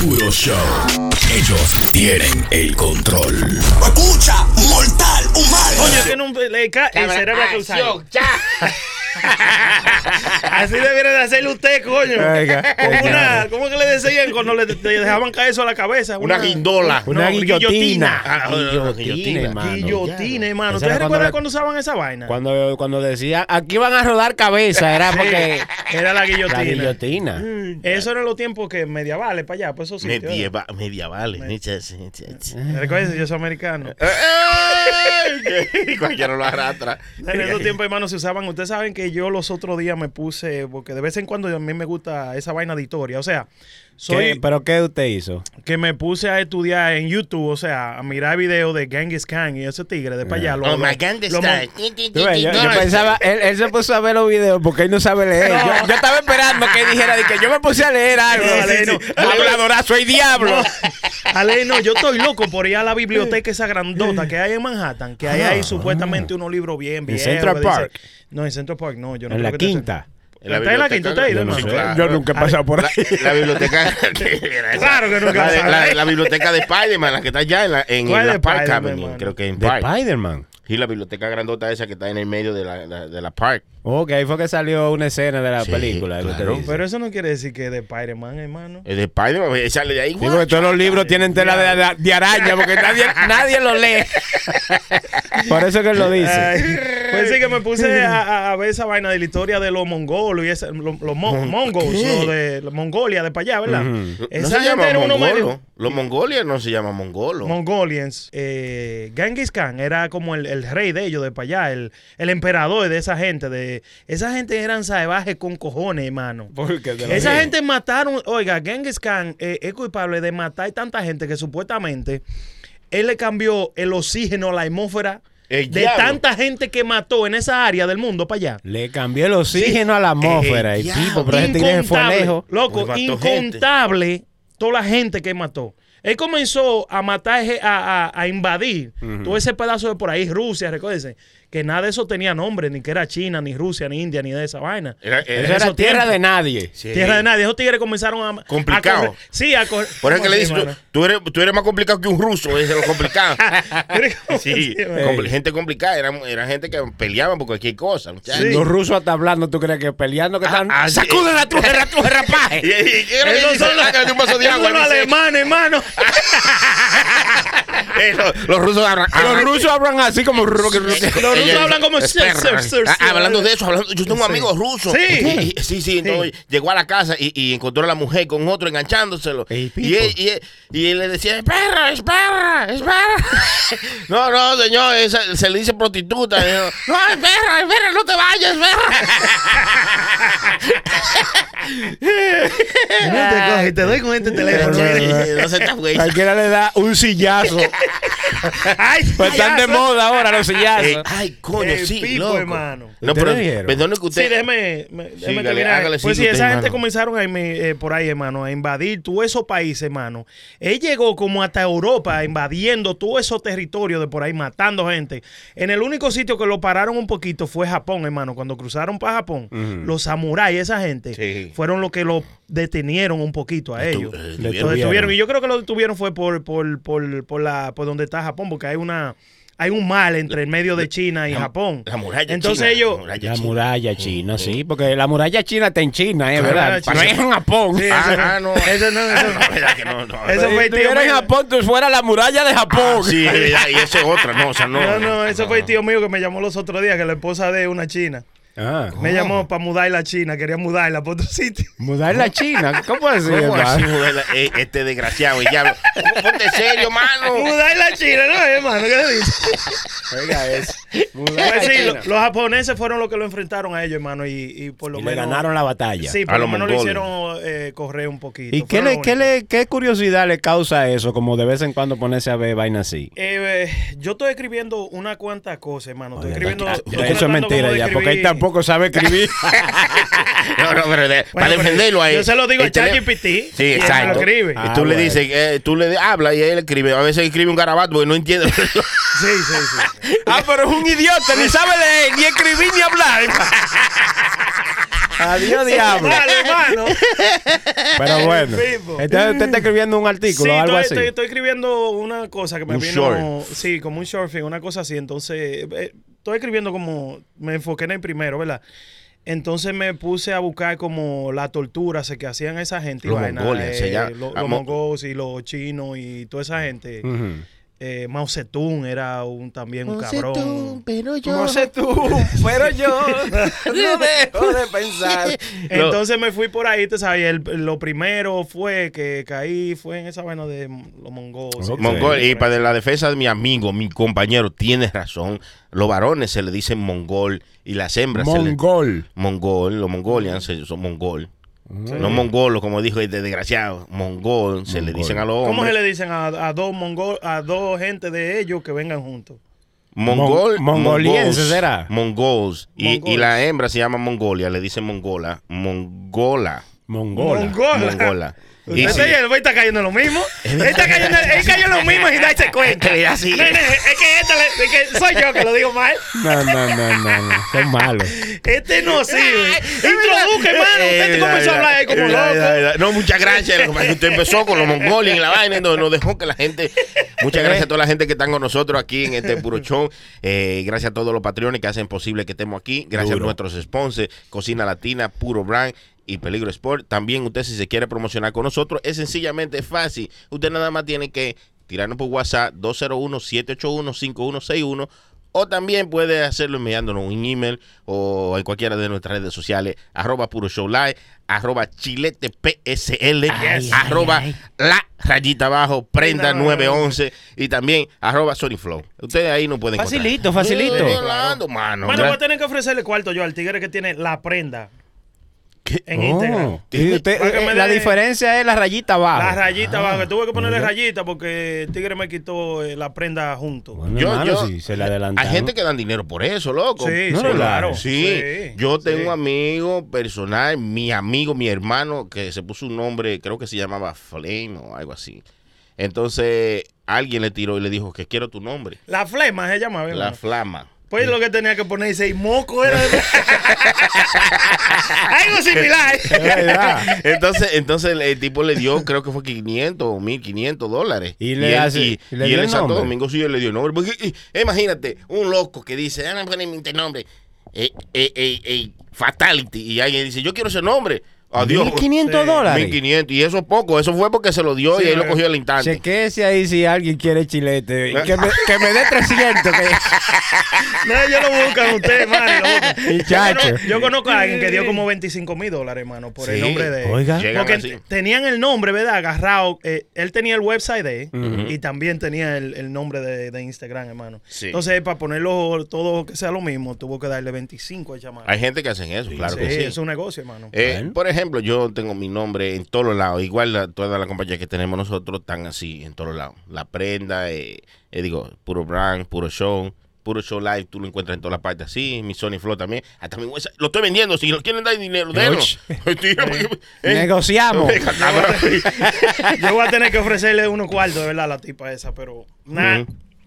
puro show. Ellos tienen el control. Escucha, mortal, humano. Coño, que no le cae el cerebro que usar. Así debería de hacerlo usted, coño. Oiga. Como una, ¿Cómo que le decían cuando le, le dejaban caer eso a la cabeza? Una guindola. Una No, guillotina. Ah, Guillotina, guillotina. hermano. Guillotina, hermano. ¿Ustedes era cuando recuerdan cuando usaban esa vaina? Cuando, cuando decía, aquí van a rodar cabeza, era porque. Era la guillotina. La guillotina. Mm, Eso eran los tiempos que medievales para allá, pues eso sí. Medieva- medievales. Recuerden, yo soy americano. Ey, Cualquiera lo arrastra. En esos tiempos, hermano, se usaban. Ustedes saben que yo los otros días me puse, porque de vez en cuando a mí me gusta esa vaina de historia. O sea, soy ¿Qué- ¿Pero qué usted hizo? que me puse a estudiar en YouTube, o sea, a mirar videos de Genghis Khan y ese tigre de para allá. Lo- Oh, lo- my ves, yo, pensaba, él, él se puso a ver los videos porque él no sabe leer. Yo, yo estaba esperando que dijera de que yo me puse a leer algo. Sí, Ale, sí. no. Habladorazo y diablo. Ale, no, yo estoy loco por ir a la biblioteca esa grandota que hay en Manhattan, que hay ahí supuestamente unos libros bien, bien. Central Park. No, en Central Park no, yo no En creo la que esté- quinta. ¿Está en la quinta? ¿Usted ha ido, Yo no hermano? sé, claro. Yo nunca he pasado por La, ahí. la biblioteca. Claro que nunca la, de- la, la biblioteca de Spider-Man, la que está allá en la, en ¿Cuál la de Park Spider-Man, Avenue. Creo que en De Park. Spider-Man. Sí, la biblioteca grandota esa que está en el medio de la, la- de la Park. Ok, ahí fue que salió una escena de la Sí, película. claro. Pero eso no quiere decir que de Spider-Man, hermano. Es de Spider-Man, eh, sale de ahí. Sí, porque todos los libros tienen tela de, de- de araña porque nadie, nadie lo lee. Por eso que él lo dice. Ay, pues sí que me puse a, ver esa vaina de la historia de los mongolos y ese- los, los mon- mongos, de Mongolia de para allá, ¿verdad? No Esa se gente llama era uno medio. Los mongolios no se llaman mongolos. Mongolians. Eh, Genghis Khan era como el, el rey de ellos de para allá, el, el emperador de esa gente. De, esa gente eran salvajes con cojones, hermano. Esa gente mataron, oiga, Genghis Khan eh, es culpable de matar tanta gente que supuestamente él le cambió el oxígeno a la atmósfera El de diablo. tanta gente que mató en esa área del mundo para allá. Le cambió el oxígeno a la atmósfera. Tipo, pero fue Incontable, lejos. Loco, Pues gente. incontable toda la gente que mató. Él comenzó a matar, a, a- a invadir todo ese pedazo de por ahí, Rusia, recuérdense, que nada de eso tenía nombre, ni que era China, ni Rusia, ni India, ni de esa vaina. Era- Eso tierra de nadie. Sí. Tierra de nadie. Esos tigres comenzaron a. a Complicado. correr- sí, a correr. Por eso que ¿Cómo le así, dices, tú, eres, tú eres más complicado que un ruso, es lo complicado. ¿Cómo Sí, gente complicada, era, era gente que peleaban por cualquier cosa. Sí. Los rusos hasta hablando, ¿tú crees que peleando que están? ah, sí. ¡Sacuden la Y, rapaje! y- y- ¿qué es lo que Esos dice? son los, Ah, que le dio un vaso de esos agua. son los dice. alemanes, hermano. Eh, los, rusos hablan. Los rusos hablan así como... Los rusos hablan como Ah, sir. hablando de eso, hablando, yo tengo un Sí. amigo ruso. Sí. Y- Sí, sí, entonces llegó a la casa y, y encontró a la mujer con otro enganchándoselo. Y, él, y, él, y él le decía, espera, espera, espera. no, no, señor, esa- se le dice prostituta. Y yo, no, espera, espera, no te vayas, No te coges, te doy con este teléfono. no se te güey. Cualquiera le da un sillazo. Ay, Pues están de moda ahora los sillazos. ay, coño, Eh, sí, Pipo, loco. hermano. No, ¿Ustedes pero perdone que usted... Sí, déjeme, me- déjeme Sígale, terminar. hágale, pues sí, siga usted, esa gente hermano. comenzaron a, eh, por ahí, hermano, a invadir todos esos países, hermano. Él llegó como hasta Europa, invadiendo todo esos territorios de por ahí, matando gente. En el único sitio que lo pararon un poquito fue Japón, hermano. Cuando cruzaron para Japón, los samuráis, esa gente, Sí. fueron los que lo detenieron un poquito a ellos. eh, Lo detuvieron. detuvieron. Y yo creo que lo detuvieron fue por, por, por, por, la, por donde está Japón, porque hay una... Hay un mal entre el medio de China y Japón. La muralla Entonces china, ellos, la muralla La china. muralla china, sí, porque la muralla china está en China, ¿eh? ¿Verdad? No es en Japón. Sí, Ah, eso no- ah, no. eso no- eso no. Verdad que no, no. Eso Si fue el tío en. Japón, tú fuera la muralla de Japón. Ah, sí, y esa es otra, no, o sea, no. No, no, eso fue el tío mío que me llamó los otros días, que la esposa de una china. Ah. Me llamó para mudarla a China, quería mudarla para otro sitio. Mudar la China. ¿Cómo así, eh, este desgraciado, el diablo? Ponte serio, mano. Mudarla a China, ¿no, hermano? ¿Qué le dice? Oiga, es. Mudar Pues la sí, China. lo- los japoneses fueron los que lo enfrentaron a ellos, hermano, y, y por lo Y le menos... ganaron la batalla. Sí, por A lo menos lo hicieron eh, correr un poquito. ¿Y qué, le, qué, únicos. le, qué curiosidad le causa eso? Como de vez en cuando ponerse a ver vainas así. Eh, eh, yo estoy escribiendo una cuanta cosa, hermano. Estoy Oye, escribiendo... ya- estoy ya eso es mentira ya, porque él escribir- tampoco sabe escribir. No, no, pero de- Bueno, para defenderlo ahí. Yo se lo digo a ChatGPT. y Sí, él me exacto. lo escribe. Y Ah, tú le bueno. dices, eh, tú le hablas y él escribe. A veces escribe un garabato porque no entiende. Sí, sí, sí. ah, pero es un idiota, ni sabe leer, ni escribir, ni hablar. Adiós, diablo. Vale, hermano. Pero bueno. Entonces usted está escribiendo un artículo Sí, o algo estoy, así. estoy- estoy escribiendo una cosa que me Un vino. short. Sí, como un short film, una cosa así. Entonces, eh, estoy escribiendo como. Me enfoqué en el primero, ¿verdad? Entonces me puse a buscar como la tortura que hacían esa gente. Los mongoles, eh, lo- ah, los mo- mongoles y los chinos y toda esa gente. Ujú. Eh, Mao Zedong era un, también un cabrón. pero No sé tú, pero yo no dejo de pensar. Entonces me fui por ahí, te sabes, el- lo primero fue que caí, fue en esa vaina de los mongoles. Mongol, y para la defensa de mi amigo, mi compañero, tienes razón. Los varones se le dicen mongol y las hembras se le Mongol. mongol, los mongolians son mongol. No mongolos, como dijo este desgraciado. Mongol, se le dicen a los ¿Cómo se hombres. le dicen a, a dos mongol, a dos gente de ellos que vengan juntos? Mongol, Mon- mongoliense mongols, será. Mongols. Y, Mongols. y la hembra se llama Mongolia, le dicen mongola. Mongola. Mongola. Mongola. Mongola. Y sí. el güey está cayendo en lo mismo. Él está cayendo, él cayó en lo mismo sin darse cuenta. Es así. Nene, es que este le- es que soy yo que lo digo mal. No, no, no, no, no. Son malos. Este no sirve. Introduzca, hermano. Usted te Eh, comenzó a hablar ahí como mira, mira, loco. No, muchas gracias. Usted empezó con los mongoles y la vaina. No, no dejó que la gente. Muchas gracias a toda la gente que están con nosotros aquí en este puro show. Eh, gracias a todos los patrones que hacen posible que estemos aquí. Gracias Duro. a nuestros sponsors, Cocina Latina, Puro Brand y Peligro Sport. También usted si se quiere promocionar con nosotros, es sencillamente fácil. Usted nada más tiene que tirarnos por WhatsApp 201-781-5161 o también puede hacerlo enviándonos un email o en cualquiera de nuestras redes sociales, arroba puro show live, arroba chilete PSL, arroba la rayita abajo, prenda Prenda 911 y también arroba Sony Flow. Ustedes ahí no pueden encontrar. Facilito, facilito. Estoy hablando, mano. Bueno, voy a tener que ofrecerle cuarto yo al tigre que tiene la prenda ¿Qué? en Oh. Instagram. Y usted- eh, la diferencia es la rayita abajo. La rayita abajo, que tuve que ponerle mira. rayita porque el tigre me quitó eh, la prenda junto. Bueno, Yo- hermano, yo- sí, se le adelantaron. Hay gente que dan dinero por eso, loco. Sí, No sí, relajes. claro. Sí, yo tengo sí. un amigo personal, mi amigo, mi hermano, que se puso un nombre, creo que se llamaba Flame o algo así. Entonces, alguien le tiró y le dijo que quiero tu nombre. La flema se llama, ¿verdad? La Flama. Pues lo que tenía que ponerse y moco era. Algo similar. Entonces, entonces el, tipo le dio, creo que fue 500 o 1500 dólares. Y le él, hace- y, y le y dio él el Santo nombre. Domingo sí él le dio el nombre. Porque, y- imagínate, un loco que dice, ah, poner mi nombre, eh, eh, eh, eh, Fatality. Y alguien dice, yo quiero ese nombre. Adiós. 1500 Sí. dólares. 1500. Y eso es poco. Eso fue porque se lo dio Sí, y él lo eh. cogió al instante. Chequese ahí si alguien quiere chilete. Y Que me, que me dé 300. que- No, ellos lo buscan ustedes, man. lo buscan. Muchacho. Yo, cono- yo conozco a alguien que dio como 25 mil dólares, hermano, por el nombre de él. Oiga. Porque tenían el nombre, ¿verdad? Agarrado. eh, él tenía el website de él y también tenía el, el nombre de, de Instagram, hermano. Sí. Entonces, para ponerlo todo que sea lo mismo, tuvo que darle 25 al chamaco. Hay gente que hacen eso, claro sí, que sí. es un negocio, hermano. Eh. Por ejemplo, yo tengo mi nombre en todos lados. Igual la- todas las compañías que tenemos nosotros están así en todos lados. La prenda, eh, eh, digo, puro brand, puro show. Puro show live, tú lo encuentras en todas las partes así. Mi Sony Flow también. Hasta mi. Lo estoy vendiendo. Si lo quieren dar dinero, denos. Eh, Negociamos. Yo voy a tener que ofrecerle unos cuartos, de verdad, a la tipa esa, pero nada.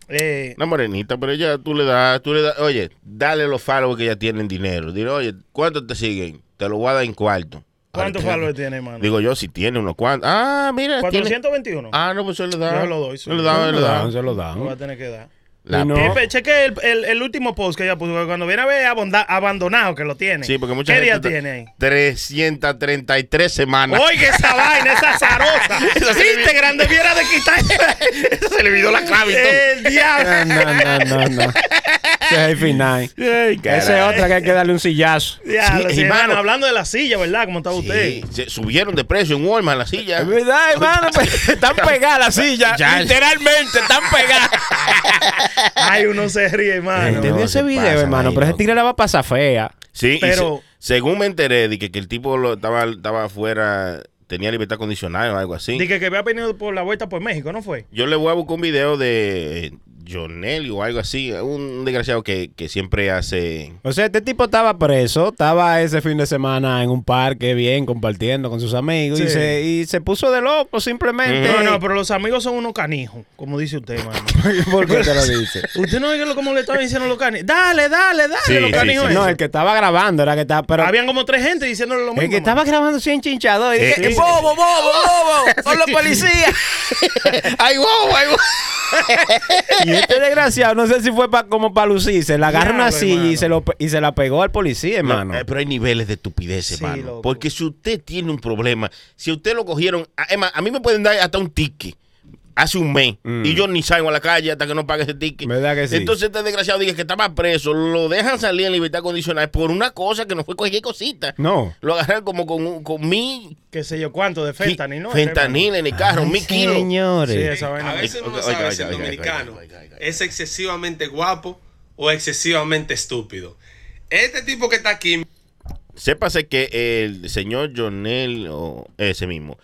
Eh, Una morenita, pero ella tú le das, tú le das, oye, dale los followers que ya tienen dinero. Dile, oye, ¿cuántos te siguen? Te lo voy a dar en cuarto. ¿Cuántos followers tiene, hermano? Digo yo, si tiene unos cuantos. Ah, mira. tiene- 421. Ah, no, pues se le da. Yo se lo doy, sí. Se le da, se le da. Se lo Lo voy a tener que dar. La- no- Pipe, cheque el, el, el último post que ella puso. Cuando viene a ver abonda- abandonado que lo tiene. Sí, porque mucha ¿Qué gente día está- tiene ahí? 333 semanas. Oye, esa vaina, esa azarosa. Eso se le vi- Instagram debiera de quitar. Eso se le olvidó la clave el diablo. No, no, no, no. Ese es el final. Esa es otra que hay que darle un sillazo. Sí, sí, hermano. hablando de la silla, ¿verdad? ¿Cómo está usted? Se subieron de precio en Walmart la silla. Es verdad, hermano. pues, están pegadas las sillas. Ya. Literalmente, están pegadas. Ay, uno se ríe, hermano. No, Entendí ese se video, hermano. ahí, Pero ese loco. tigre la va a pasar fea. Sí, Pero- se- según me enteré de que, que el tipo lo, estaba, estaba afuera, tenía libertad condicional o algo así. Dije que había venido por la vuelta por México, ¿no fue? Yo le voy a buscar un video de. Jonel o algo así, un desgraciado que, que siempre hace... O sea, este tipo estaba preso, estaba ese fin de semana en un parque bien compartiendo con sus amigos y, se, y se puso de loco simplemente. No, no, pero los amigos son unos canijos, como dice usted, mano. ¿Por qué te lo dice? ¿Usted no ve cómo le estaban diciendo los canijos? Dale, dale, dale, Sí, los canijos. sí. No, el que estaba grabando era que estaba. Pero Habían como tres gente diciéndole lo mismo. el que mano. estaba grabando sin chinchado. Y Eh, dije, sí. ¡Bobo, bobo, bobo! ¡Son los policías! ¡Ay, wow, ay, wow! Este desgraciado, no sé si fue pa- como para lucirse, le agarra una silla y se, lo, y se la pegó al policía, hermano. No, eh, pero hay niveles de estupidez, hermano. Porque si usted tiene un problema, si usted lo cogieron, a, es más, a mí me pueden dar hasta un ticket hace un mes Mm. y yo ni salgo a la calle hasta que no pague ese ticket. ¿Verdad que sí? Entonces este desgraciado dice que estaba preso, lo dejan salir en libertad condicional por una cosa que no fue cualquier cosita. No. Lo agarran como con, un- con mi Qué sé yo cuánto de fentanil, ¿no? fentanil en el carro, Ay, mil kilos. Señores. Sí, esa vaina. A veces uno Oiga, sabe oiga, si el dominicano oiga. es excesivamente guapo o excesivamente estúpido. Este tipo que está aquí, Sépase que el señor Jonel, o ese mismo,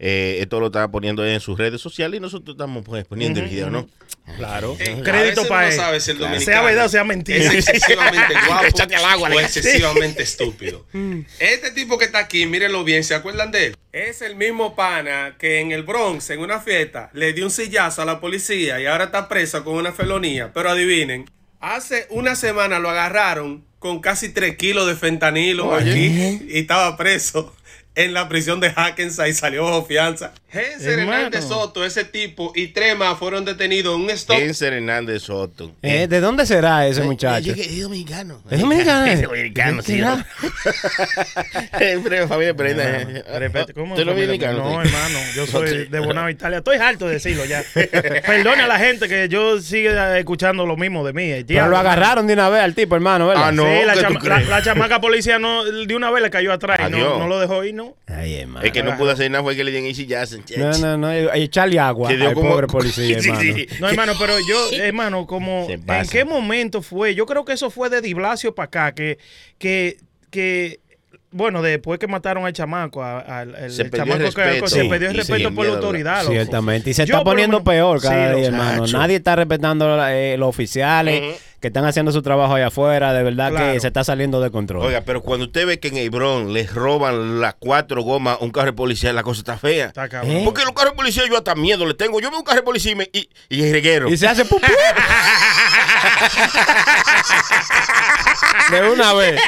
eh, esto lo estaba poniendo en sus redes sociales y nosotros estamos pues, poniendo el video, ¿no? Claro. eh, a Crédito para él. Claro. Sea verdad o sea mentira. Es excesivamente guapo al agua, o excesivamente estúpido. Este tipo que está aquí, mírenlo bien, ¿se acuerdan de él? Es el mismo pana que en el Bronx, en una fiesta, le dio un sillazo a la policía y ahora está preso con una felonía. Pero adivinen, hace una semana lo agarraron con casi 3 kilos de fentanilo aquí y estaba preso en la prisión de Hackensack y salió bajo fianza. Henser. Hernández Soto, ese tipo, y tres más fueron detenidos en un stop Enser Hernández Soto. Eh, ¿De dónde será ese muchacho? Es dominicano. ¿Es dominicano? Es dominicano, sí. Breve familia Prenda. Repete, ¿cómo? ¿Usted no es familia? dominicano? No, hermano, yo soy de Bonao, Italia. Estoy harto de decirlo ya. Perdone a la gente que yo siga escuchando lo mismo de mí. el Pero lo agarraron de una vez al tipo, hermano, ¿verdad? Ah, no. Sí, la, ¿qué tú chama- la- crees? la chamaca policía no, de una vez le cayó atrás y no, no lo dejó ir, ¿no? Ay, hermano. Es que no pudo hacer nada fue que le dieron easy jazz. No, no, no. Echarle agua al como- pobre policía, Sí, hermano. sí. No, hermano, pero yo, hermano, como en qué momento fue, yo creo que eso fue de Di Blasio para acá, que, que, que, bueno, después que mataron al chamaco, a- al al- Se el el chamaco que- se Sí, perdió el respeto por la autoridad. Ciertamente. Y se Yo, está poniendo menos- peor cada Sí, día, hermano. Nadie está respetando eh, los oficiales. Que están haciendo su trabajo allá afuera. De verdad que se está saliendo de control. Oiga, pero cuando usted ve que en Hebrón les roban las cuatro gomas a un carro de policía, la cosa está fea. Está cabrón. ¿Eh? Porque los carros de policía yo hasta miedo le tengo. Yo veo un carro de policía y, me- y, y reguero. Y se hace pupú. de una vez.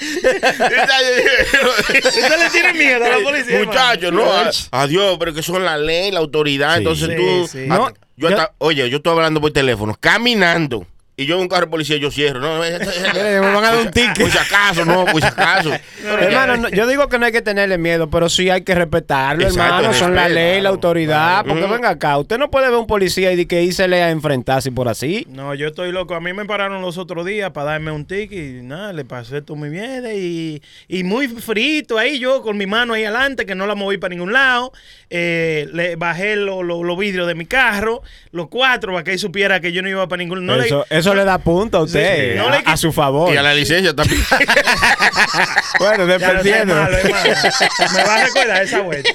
¿Usted le tiene miedo a la policía? Muchachos, no, adiós, pero que son la ley, la autoridad. Sí. Entonces Sí, tú. sí. hasta- No, yo yo- hasta- oye, yo estoy hablando por teléfono, caminando. Y yo veo un carro de policía, yo cierro. No, me van a dar un ticket. Por si acaso, no, por si acaso. hermano, no- yo digo que no hay que tenerle miedo, pero sí hay que respetarlo, Exacto, hermano. Son la ley, la claro, autoridad. Porque Ujú. venga acá, usted no puede ver un policía y que írsele a enfrentar así por así. No, yo estoy loco. A mí me pararon los otros días para darme un ticket y nada, le pasé todo muy bien y, y muy frito ahí yo con mi mano ahí adelante que no la moví para ningún lado. Eh, le bajé lo- lo- los vidrios de mi carro, los cuatro, para que él supiera que yo no iba para ningún no le- eso, le da punto a usted, Sí, no a, le quit- a su favor. Y a la licencia también. Bueno, no dependiendo. malo, hermano. Me va a recordar esa vuelta.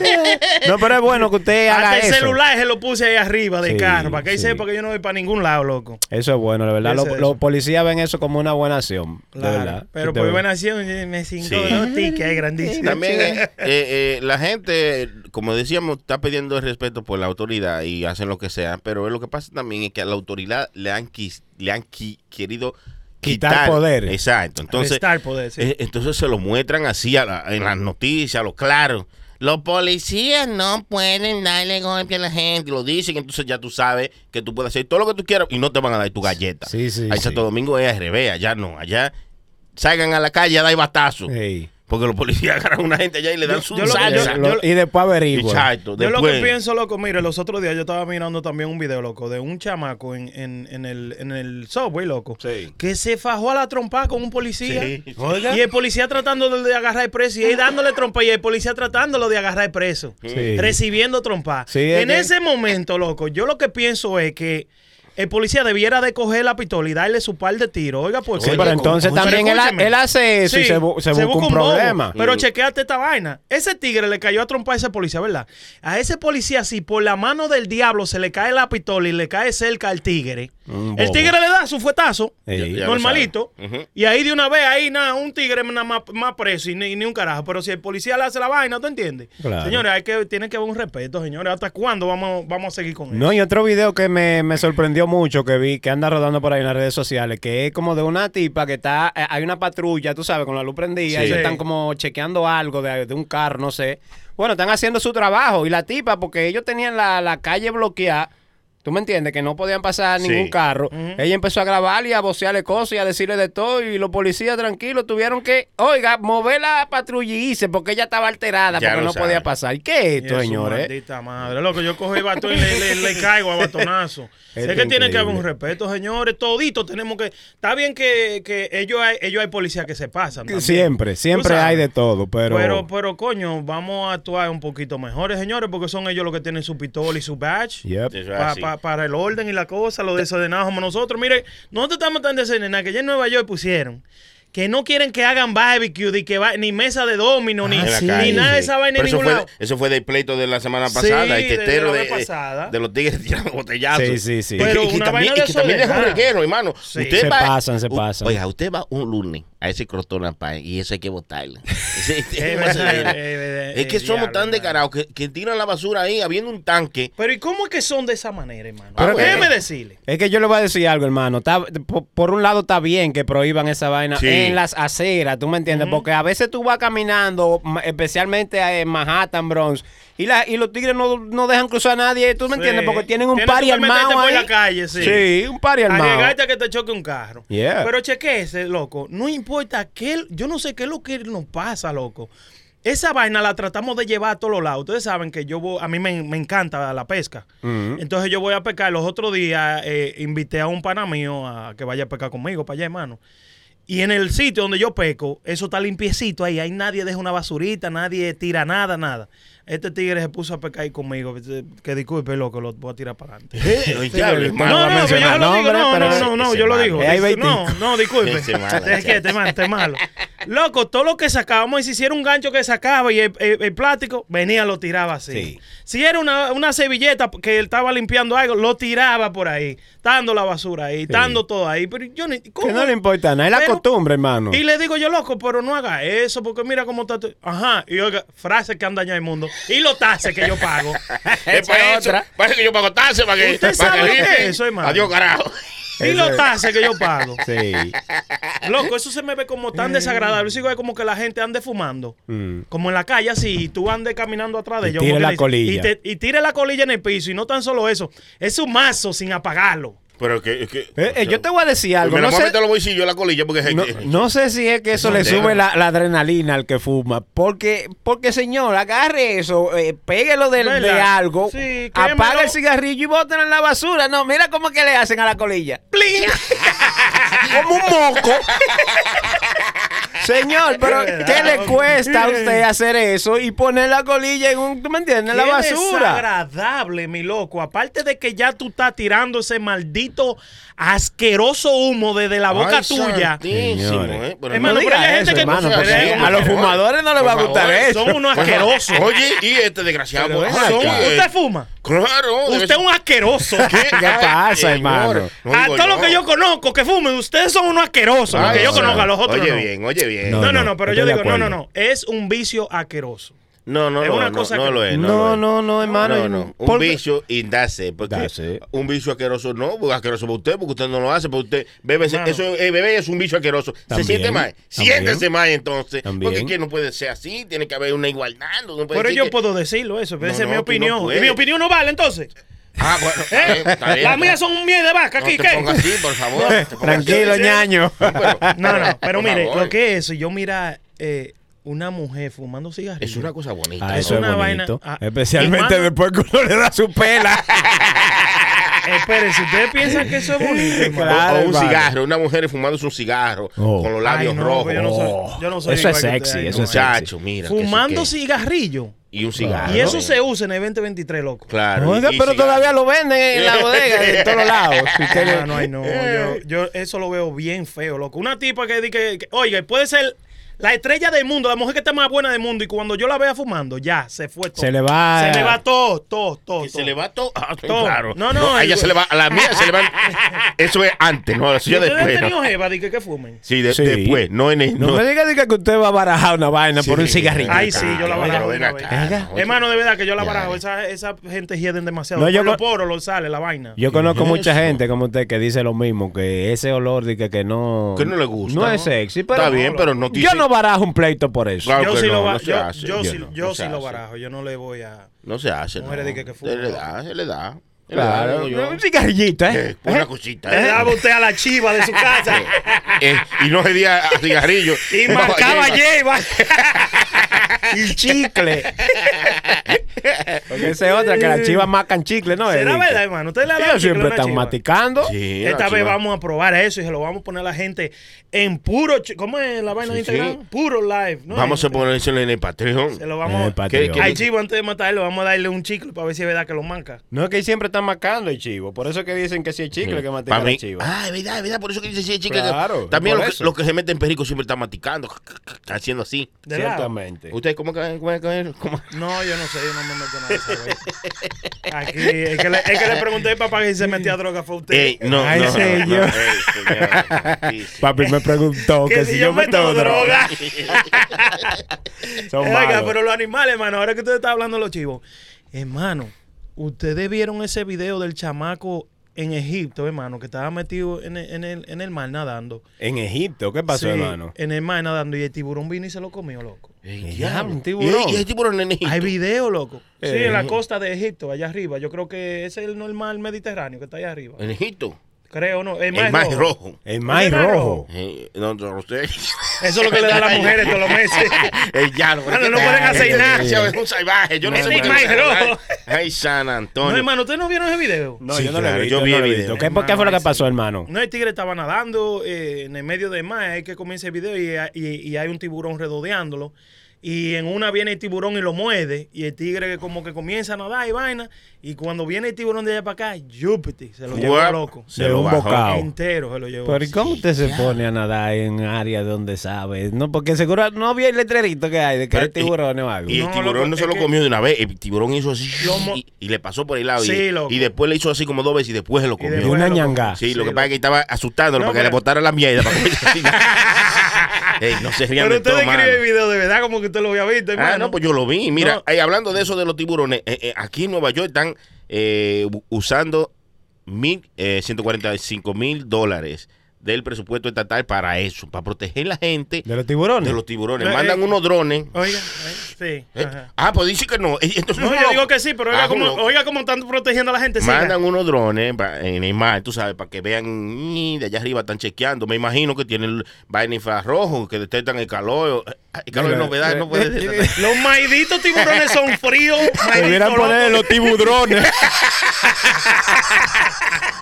No, pero es bueno que usted haga Hasta el eso. celular se lo puse ahí arriba del Sí, carro, para que sí. sepa que yo no voy para ningún lado, loco. Eso es bueno, de verdad. Los, es los eso. policías ven eso como una buena acción. de Claro, verdad. pero por buena acción eh, me cinco Sí. dos tickets grandísimos. También eh, eh, la gente, como decíamos, está pidiendo el respeto por la autoridad y hacen lo que sea, pero lo que pasa también es que a la autoridad le han, quis- le han qui- querido Quitar poder. Exacto. Entonces, poder, sí. eh, entonces se lo muestran así a la- en las noticias, lo claro. Los policías no pueden darle golpe a la gente, lo dicen, entonces ya tú sabes que tú puedes hacer todo lo que tú quieras y no te van a dar tu galleta. Sí, sí, Ahí. Santo Domingo es al revés, allá no, allá salgan a la calle a dar batazo. Ey. Porque los policías agarran a una gente allá y le dan su yo lo- y después averigua. Exacto. Yo lo que pienso, loco, mire, los otros días yo estaba mirando también un video, loco, de un chamaco en, en, en el, en el subway, loco, Sí. que se fajó a la trompa con un policía. Sí. Y el policía tratando de, de agarrar el preso y él dándole trompa y el policía tratándolo de agarrar el preso. Sí. Recibiendo trompa. Sí, es en que- ese momento, loco, yo lo que pienso es que el policía debiera de coger la pistola y darle su par de tiros. Oiga, pues. Sí, pero entonces pero también él, hace eso y se, bu- se busca un bobo. problema. Pero Mm. chequeate esta vaina. Ese tigre le cayó a trompar a ese policía, ¿verdad? A ese policía, si por la mano del diablo se le cae la pistola y le cae cerca al tigre, el tigre le da su fuetazo. Sí. Ya lo normalito. Y ahí de una vez, ahí nada, un tigre nada más, más preso y ni, ni un carajo. Pero si el policía le hace la vaina, ¿tú entiendes? Claro. Señores, hay que, tiene que haber un respeto, señores. ¿Hasta cuándo vamos, vamos a seguir con eso? No, y otro video que me, me sorprendió mucho que vi, que anda rodando por ahí en las redes sociales, que es como de una tipa que está, eh, hay una patrulla, tú sabes, con la luz prendida, Sí. y están como chequeando algo de, de un carro, no sé. Bueno, están haciendo su trabajo, y la tipa, porque ellos tenían la, la calle bloqueada, tú me entiendes, que no podían pasar Sí. ningún carro, ella empezó a grabar y a vocearle cosas y a decirle de todo, y los policías tranquilos tuvieron que, oiga, mover la patrulla y irse, porque ella estaba alterada, Ya porque no podía pasar. ¿Y qué es esto, señores? Maldita madre. Loco, yo cojo el batón y le, le- le caigo a batonazo. Esto es que tiene que haber un respeto, señores. Toditos tenemos que. Está bien que, que ellos, hay, ellos hay policías que se pasan. también. Siempre, siempre hay de todo, pero... Pero, pero, coño, vamos a actuar un poquito mejores, señores, porque son ellos los que tienen su pistola y su badge. Yep. Eso es Pa- así. pa- para el orden y la cosa, lo desordenados somos nosotros. Mire, nosotros estamos tan desordenados que ya en Nueva York pusieron que no quieren que hagan barbecue, ni, que va, ni mesa de domino, ni, la ni calle, nada de esa vaina en ningún fue, lado. eso fue del pleito de la semana Sí, pasada, de- los tigres tirando botellazos. Sí, sí, sí. Pero y una también, vaina y que también es un reguero, hermano. Sí. Usted Se va- pasan, se pasan. Oiga, usted va un lunes a ese crotón Pie y eso hay que botarlo. Eh, eh, eh, es que eh, somos tan descarados que, que tiran la basura ahí habiendo un tanque. Pero ¿y cómo es que son de esa manera, hermano? Ah, bueno. Déjeme decirle. Es que yo le voy a decir algo, hermano. Está- por, por un lado está bien que prohíban esa vaina Sí. en las aceras, ¿tú me entiendes? Porque a veces tú vas caminando, especialmente en Manhattan, Bronx, y, la, y los tigres no, no dejan cruzar a nadie, ¿tú me Sí. entiendes? Porque tienen un que meterte armado por ahí. la calle, sí. Sí, un party armado. Arriesgarte a que te choque un carro. Yeah. Pero chequese, loco. No importa qué. Yo no sé qué es lo que nos pasa, loco. Esa vaina la tratamos de llevar a todos lados. Ustedes saben que yo voy- a mí me, me encanta la pesca. Entonces yo voy a pescar. Los otros días eh, invité a un pana mío a que vaya a pescar conmigo para allá, hermano. Y en el sitio donde yo pesco, eso está limpiecito ahí. Ahí nadie deja una basurita, nadie tira nada, nada. Este tigre se puso a pescar ahí conmigo. Que disculpe, loco, lo voy a tirar para adelante. No. No, yo lo digo, no, no, no, yo lo digo. No, no, disculpe. Es que este man, este malo. Loco, todo lo que sacábamos, y si hiciera un gancho que sacaba y el, el- el plástico, venía, lo tiraba así. Sí. Si era una, una servilleta que él estaba limpiando algo, lo tiraba por ahí, dando la basura ahí, dando todo ahí. Pero yo ni. ¿cómo? Que no le importa nada, es la costumbre, hermano. Y le digo yo, loco, pero no haga eso, porque mira cómo está. tu- Ajá, y oiga, frases que han dañado el mundo. Y los taxes que yo pago. Es para es eso. otra. Parece que yo pago taxes para que. Usted para sabe que que eso, hermano. Adiós, carajo. Y los taxes que yo pago. Sí. Loco, eso se me ve como tan desagradable. Sigo como que la gente ande fumando. Mm. Como en la calle, así, y tú andes caminando atrás de ellos. tire la dice, colilla. Y, te- y tire la colilla en el piso. Y no tan solo eso, es un mazo sin apagarlo. Pero que. que Eh, eh, yo te voy a decir algo. Me No voy a sé, meter los bolsillos la colilla porque es no, que- no sé si es que eso le sube la, la adrenalina al que fuma. Porque, porque señor, agarre eso, eh, péguelo de, ¿Verdad? algo, Sí, apaga el cigarrillo y bótelo en la basura. No, mira cómo que le hacen a la colilla. ¡Plin! Como un moco. Señor, pero Es. ¿qué le cuesta a usted hacer eso y poner la colilla en un, ¿tú me entiendes? En la basura. desagradable, mi loco. Aparte de que ya tú estás tirando ese maldito asqueroso humo desde la boca Ay, tuya. eh, pero Hermano, no pero hay gente eso, que hermano, a los fumadores no les va a gustar favor, eso. Son unos asquerosos. Oye, y este desgraciado. Pero Ay, acá. eh, ¿Usted fuma? Claro. Usted es un asqueroso. ¿Qué, ¿Qué pasa, hermano? No a todos los que yo conozco que fumen, ustedes son unos asquerosos. Los Ay, que yo conozco, a los otros Oye no. bien, oye bien. No, No, No, pero yo digo, no, no, no. Es un vicio asqueroso. No, no, Es no, una no, cosa no que- lo es. No, lo es. no, no, hermano. No, no. Un Porque- vicio y it, Porque That's it. un vicio asqueroso no, porque asqueroso para usted, porque usted no lo hace, porque usted bebe, eso, eh, bebé es un vicio asqueroso. También, Se siente mal. también. Siéntese mal entonces. También. Porque es que no puede ser así, tiene que haber una igualdad. No puede Pero yo que- puedo decirlo eso, pero No, esa es no, mi no opinión. y mi opinión no vale entonces. Ah, bueno, ¿Eh? bien. Las mías son un miel de vaca, No aquí, pongas así, por favor. te Tranquilo, así. ñaño. Pero- No, no, pero por mire, favor. lo que es eso, yo mira eh, una mujer fumando cigarrillos. Es una cosa bonita. Ah, ¿no? eso es una bonito. vaina- ah, Especialmente hermano. después que uno le da su pela. Espere, si ustedes piensan que eso es bonito. Claro, o un cigarro, una mujer fumándose un cigarro Oh. con los labios Ay, no, rojos. yo no soy, Oh, yo no soy eso es sexy, eso no. es sexy. Muchacho, mira. Fumando que- cigarrillo. Y un cigarro. Y eso se usa en el 2023, loco. Claro. Oiga, pero cigarro. todavía lo venden en la bodega de todos lados. Si usted- no, ay, no. Yo, yo eso lo veo bien feo, loco. Una tipa que, di que, que- oiga, puede ser la estrella del mundo, la mujer que está más buena del mundo, y cuando yo la vea fumando, ya, se fue todo. Se le va- Se le va todo, todo, todo. Que se todo. le va todo. Ah, Todo. Claro. No, no, A ella el- se le va. A la mía se le va. Eso es antes, no. Eso ya ¿Ustedes han después. tenido ¿no? jeva de que, que fumen? Sí, de- Sí. después. No en el. No, me diga, diga que usted va a barajar una vaina por un cigarrillo. Ay, sí, yo la barajo. Hermano, de verdad que yo la barajo. Esa, esa gente hieden demasiado. No, Por yo los con- poros lo sale la vaina. Yo conozco mucha gente como usted que dice lo mismo, que ese olor de que, que no... Que no le gusta, No es ¿no? sexy, pero... Está bien, pero no Yo dice- no barajo un pleito por eso. Claro yo sí no, lo, no yo, hace. yo Yo sí, no, yo no sí se lo barajo. Yo no le voy a. No se hace. Mujeres no. de que- que Se le da, se le da. Se le da, Claro, digo yo. un cigarrillito, ¿eh? Eh, Una cosita. Le eh. daba usted a la chiva de su casa Eh, y no se día a cigarrillo. y marcaba lleva. Y chicle. Porque esa es otra, que las chivas macan chicle, ¿no? ¿Será Eric? verdad, hermano? ¿Usted le dado Ellos chicle a siempre están chiva? maticando. Sí, Esta vez chiva. vamos a probar eso y se lo vamos a poner a la gente en puro. ¿Cómo es la vaina de Instagram? sí. Puro live. ¿no? Vamos a poner eso en el Patreon. Se lo En vamos el Patreon. ¿Qué- Al chivo, antes de matarlo, vamos a darle un chicle para ver si es verdad que lo manca. No es que siempre están macando el chivo. Por eso que dicen que si es chicle que matica el chivo. Ah, es verdad, es verdad. Por eso que dice sí, chica. que- Claro, También los que, eso. los que se meten perico siempre están maticando. Haciendo así. ¿De lado? Ciertamente. ¿Usted cómo que cómo que- cómo? No, yo no sé, yo no me meto nada de. Aquí, es que, le, es que le pregunté al papá que si se metía droga fue usted. Ey, no, Ay, no, señor. no, ey, señor. Sí, sí. Papi me preguntó que que si yo meto droga. Son Oiga, malos. pero los animales, hermano, ahora que usted está hablando de los chivos, hermano, ustedes vieron ese video del chamaco en Egipto, hermano, que estaba metido en el, en el, en el mar nadando. En Egipto, ¿qué pasó, Sí, hermano? En el mar nadando y el tiburón vino y se lo comió, loco. Un tiburón. Y, y ese tiburón en Egipto. Hay video, loco. Sí, Eh. en la costa de Egipto, allá arriba. Yo creo que ese es el normal Mediterráneo que está allá arriba. En Egipto. Creo, ¿no? El El más rojo. rojo. El ¿El mar rojo. rojo? Eh, no, no, no sé. Eso es lo que le da a las mujeres todos los meses. El llano. Mano, no pueden hacer nada. Es un salvaje. Yo no, No, sé no, no. no sé rojo. hablar. Ay, San No, Antonio. hermano, ¿ustedes no vieron ese video? No, Sí, yo no claro, lo visto. yo vi no el video. ¿Qué, ¿Qué fue lo que pasó, hermano? No, el tigre estaba nadando eh, en el medio del mar, es que comienza el video y, y- y hay un tiburón redodeándolo. Y en una viene el tiburón y lo muerde. Y el tigre como que comienza a nadar y vaina. Y cuando viene el tiburón de allá para acá, Júpiter, se lo llevó Guap. loco. Se lo un bocado. Entero se lo llevó. Pero ¿y cómo usted se pone a nadar en áreas donde sabe? No, porque seguro no había el letrerito que hay de que Pero, hay tiburones o algo. Y el No, tiburón loco, no se lo que- comió de una vez. El tiburón hizo así y, y le pasó por el lado. Sí, y, loco. y después le hizo así como dos veces y después se lo comió. De una ñanga. Sí, lo Sí, que pasa es que estaba asustándolo No, para que le botara la mierda. Para comer así. Ey, no se rían Pero de usted todo, describe el mano. video de verdad como que usted lo había visto, hermano. Ah, no, pues yo lo vi. Mira, No. ahí hablando de eso de los tiburones, eh, eh, aquí en Nueva York están eh, usando mil, eh, 145 mil dólares del presupuesto estatal para eso, para proteger la gente ¿De los tiburones? de los tiburones. Eh, Mandan eh, unos drones. Oiga, eh, sí. Eh, ajá. ah, pues dice que no. Entonces No, yo loco. digo que sí, pero oiga Ah, oiga cómo están protegiendo a la gente. siga. Mandan unos drones en el mar, tú sabes, para que vean de allá arriba están chequeando. Me imagino que tienen vaina infrarrojo, que detectan el calor. Eh, El calor es Mira, novedad, no puede detectar. Los maiditos tiburones son fríos. Debieran poner los tiburones.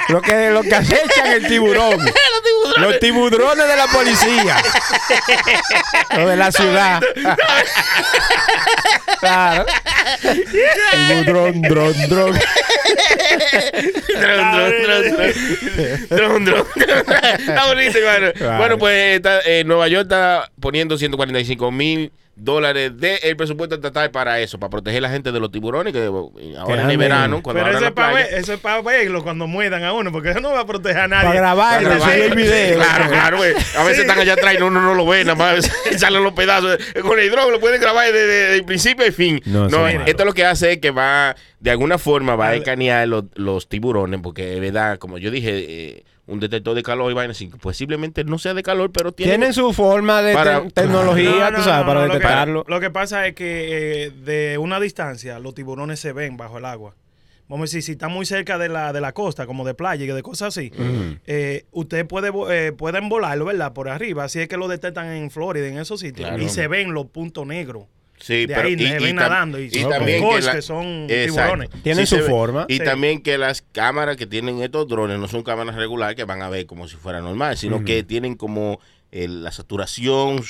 lo que lo que acechan el tiburón. los tiburones de la policía. Los de la ciudad. claro. Tiburón, dron, dron. Dron, dron, dron, dron. Dron, dron. Está bonito, hermano. Bueno, pues está, eh, Nueva York está poniendo 145 mil dólares del presupuesto estatal para eso, para proteger a la gente de los tiburones, que ahora en el verano, cuando Pero eso es, para playa. ver, eso es para verlo cuando mueran a uno, porque eso no va a proteger a nadie. Para grabar y Para subir el grabar. video. Claro, claro, güey. A veces están allá atrás y uno no lo ve, nada más salen los pedazos. Con el drone lo pueden grabar desde, desde el principio al fin. No, No, es esto lo que hace es que va, de alguna forma, va a escanear los, los tiburones, porque es verdad, como yo dije, eh, un detector de calor y vaina posiblemente no sea de calor, pero tiene... Tienen su forma de Para- te- tecnología, No, no, tú sabes, no, para no, lo que- detectarlo. Lo que, pasa es que eh, de una distancia los tiburones se ven bajo el agua. Vamos a decir, si está muy cerca de la, de la costa, como de playa y de cosas así, eh, usted puede eh, pueden volarlo, ¿verdad? Por arriba. Así es que lo detectan en Florida, en esos sitios. Claro. Y se ven los puntos negros. Sí, de pero ahí, ven tam- nadando y son también los que, la- que son Exacto. tiburones. Tienen su ve. forma. Y Sí. también que las cámaras que tienen estos drones no son cámaras regulares que van a ver como si fuera normal, sino que tienen como el- la saturación,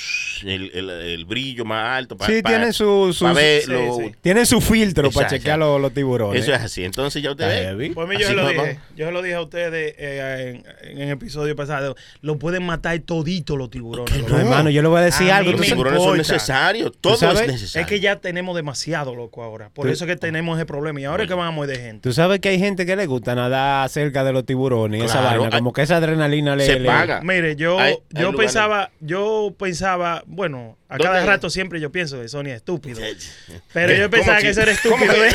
el, el- el brillo más alto. pa- Sí, pa- tienen su, su- pa ver sí, lo- sí. tienen su filtro para chequear los, los tiburones. Eso es así. Entonces ya usted Está ve. heavy. Pues mí yo se lo dije, vamos. yo se lo dije a ustedes eh, en, en el episodio pasado, lo pueden matar todito los tiburones. ¿Qué No, hermano, yo le voy a decir A algo. Los tiburones son necesarios. Todo sabes? es necesario. Es que ya tenemos demasiado, loco, ahora. Por Tú- eso es que tenemos ese problema. Y ahora es que morir de gente. Tú sabes que hay gente que le gusta nadar cerca de los tiburones y esa Claro, vaina, como que esa adrenalina le... Se le- paga. Mire, yo, Hay- hay yo lugares- pensaba, yo pensaba, bueno, a ¿Dónde cada rato siempre yo pienso que Sony es estúpido. Pero yo pensaba ¿Cómo que ese era estúpido. ¿eh?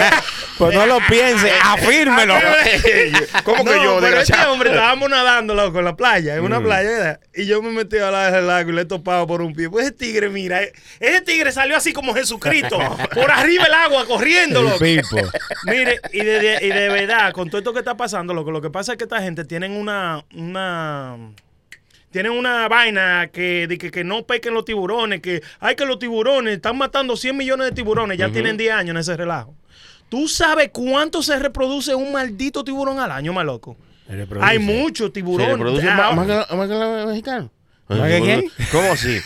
Pues no lo piense, afírmelo. ¿Cómo que no, yo, pero este hombre estábamos nadando, loco, en la playa, en una Mm. playa, ¿verdad? y yo me metí a la del lago y le he topado por un pie. Pues ese tigre, mira, eh, ese tigre salió así como Jesucristo, por arriba el agua, corriendo, loco. Mire, y de, de- y de verdad, con todo esto que está pasando, loco, lo que pasa es que esta gente tienen una, una, tienen una vaina que, de que, que no pequen los tiburones, que hay que los tiburones, están matando 100 millones de tiburones, ya tienen 10 años en ese relajo. ¿Tú sabes cuánto se reproduce un maldito tiburón al año, más loco? Hay muchos ¿Se tiburones. reproduce Ah, más, más que la- más que la mexicana? ¿Más que qué? ¿Cómo así?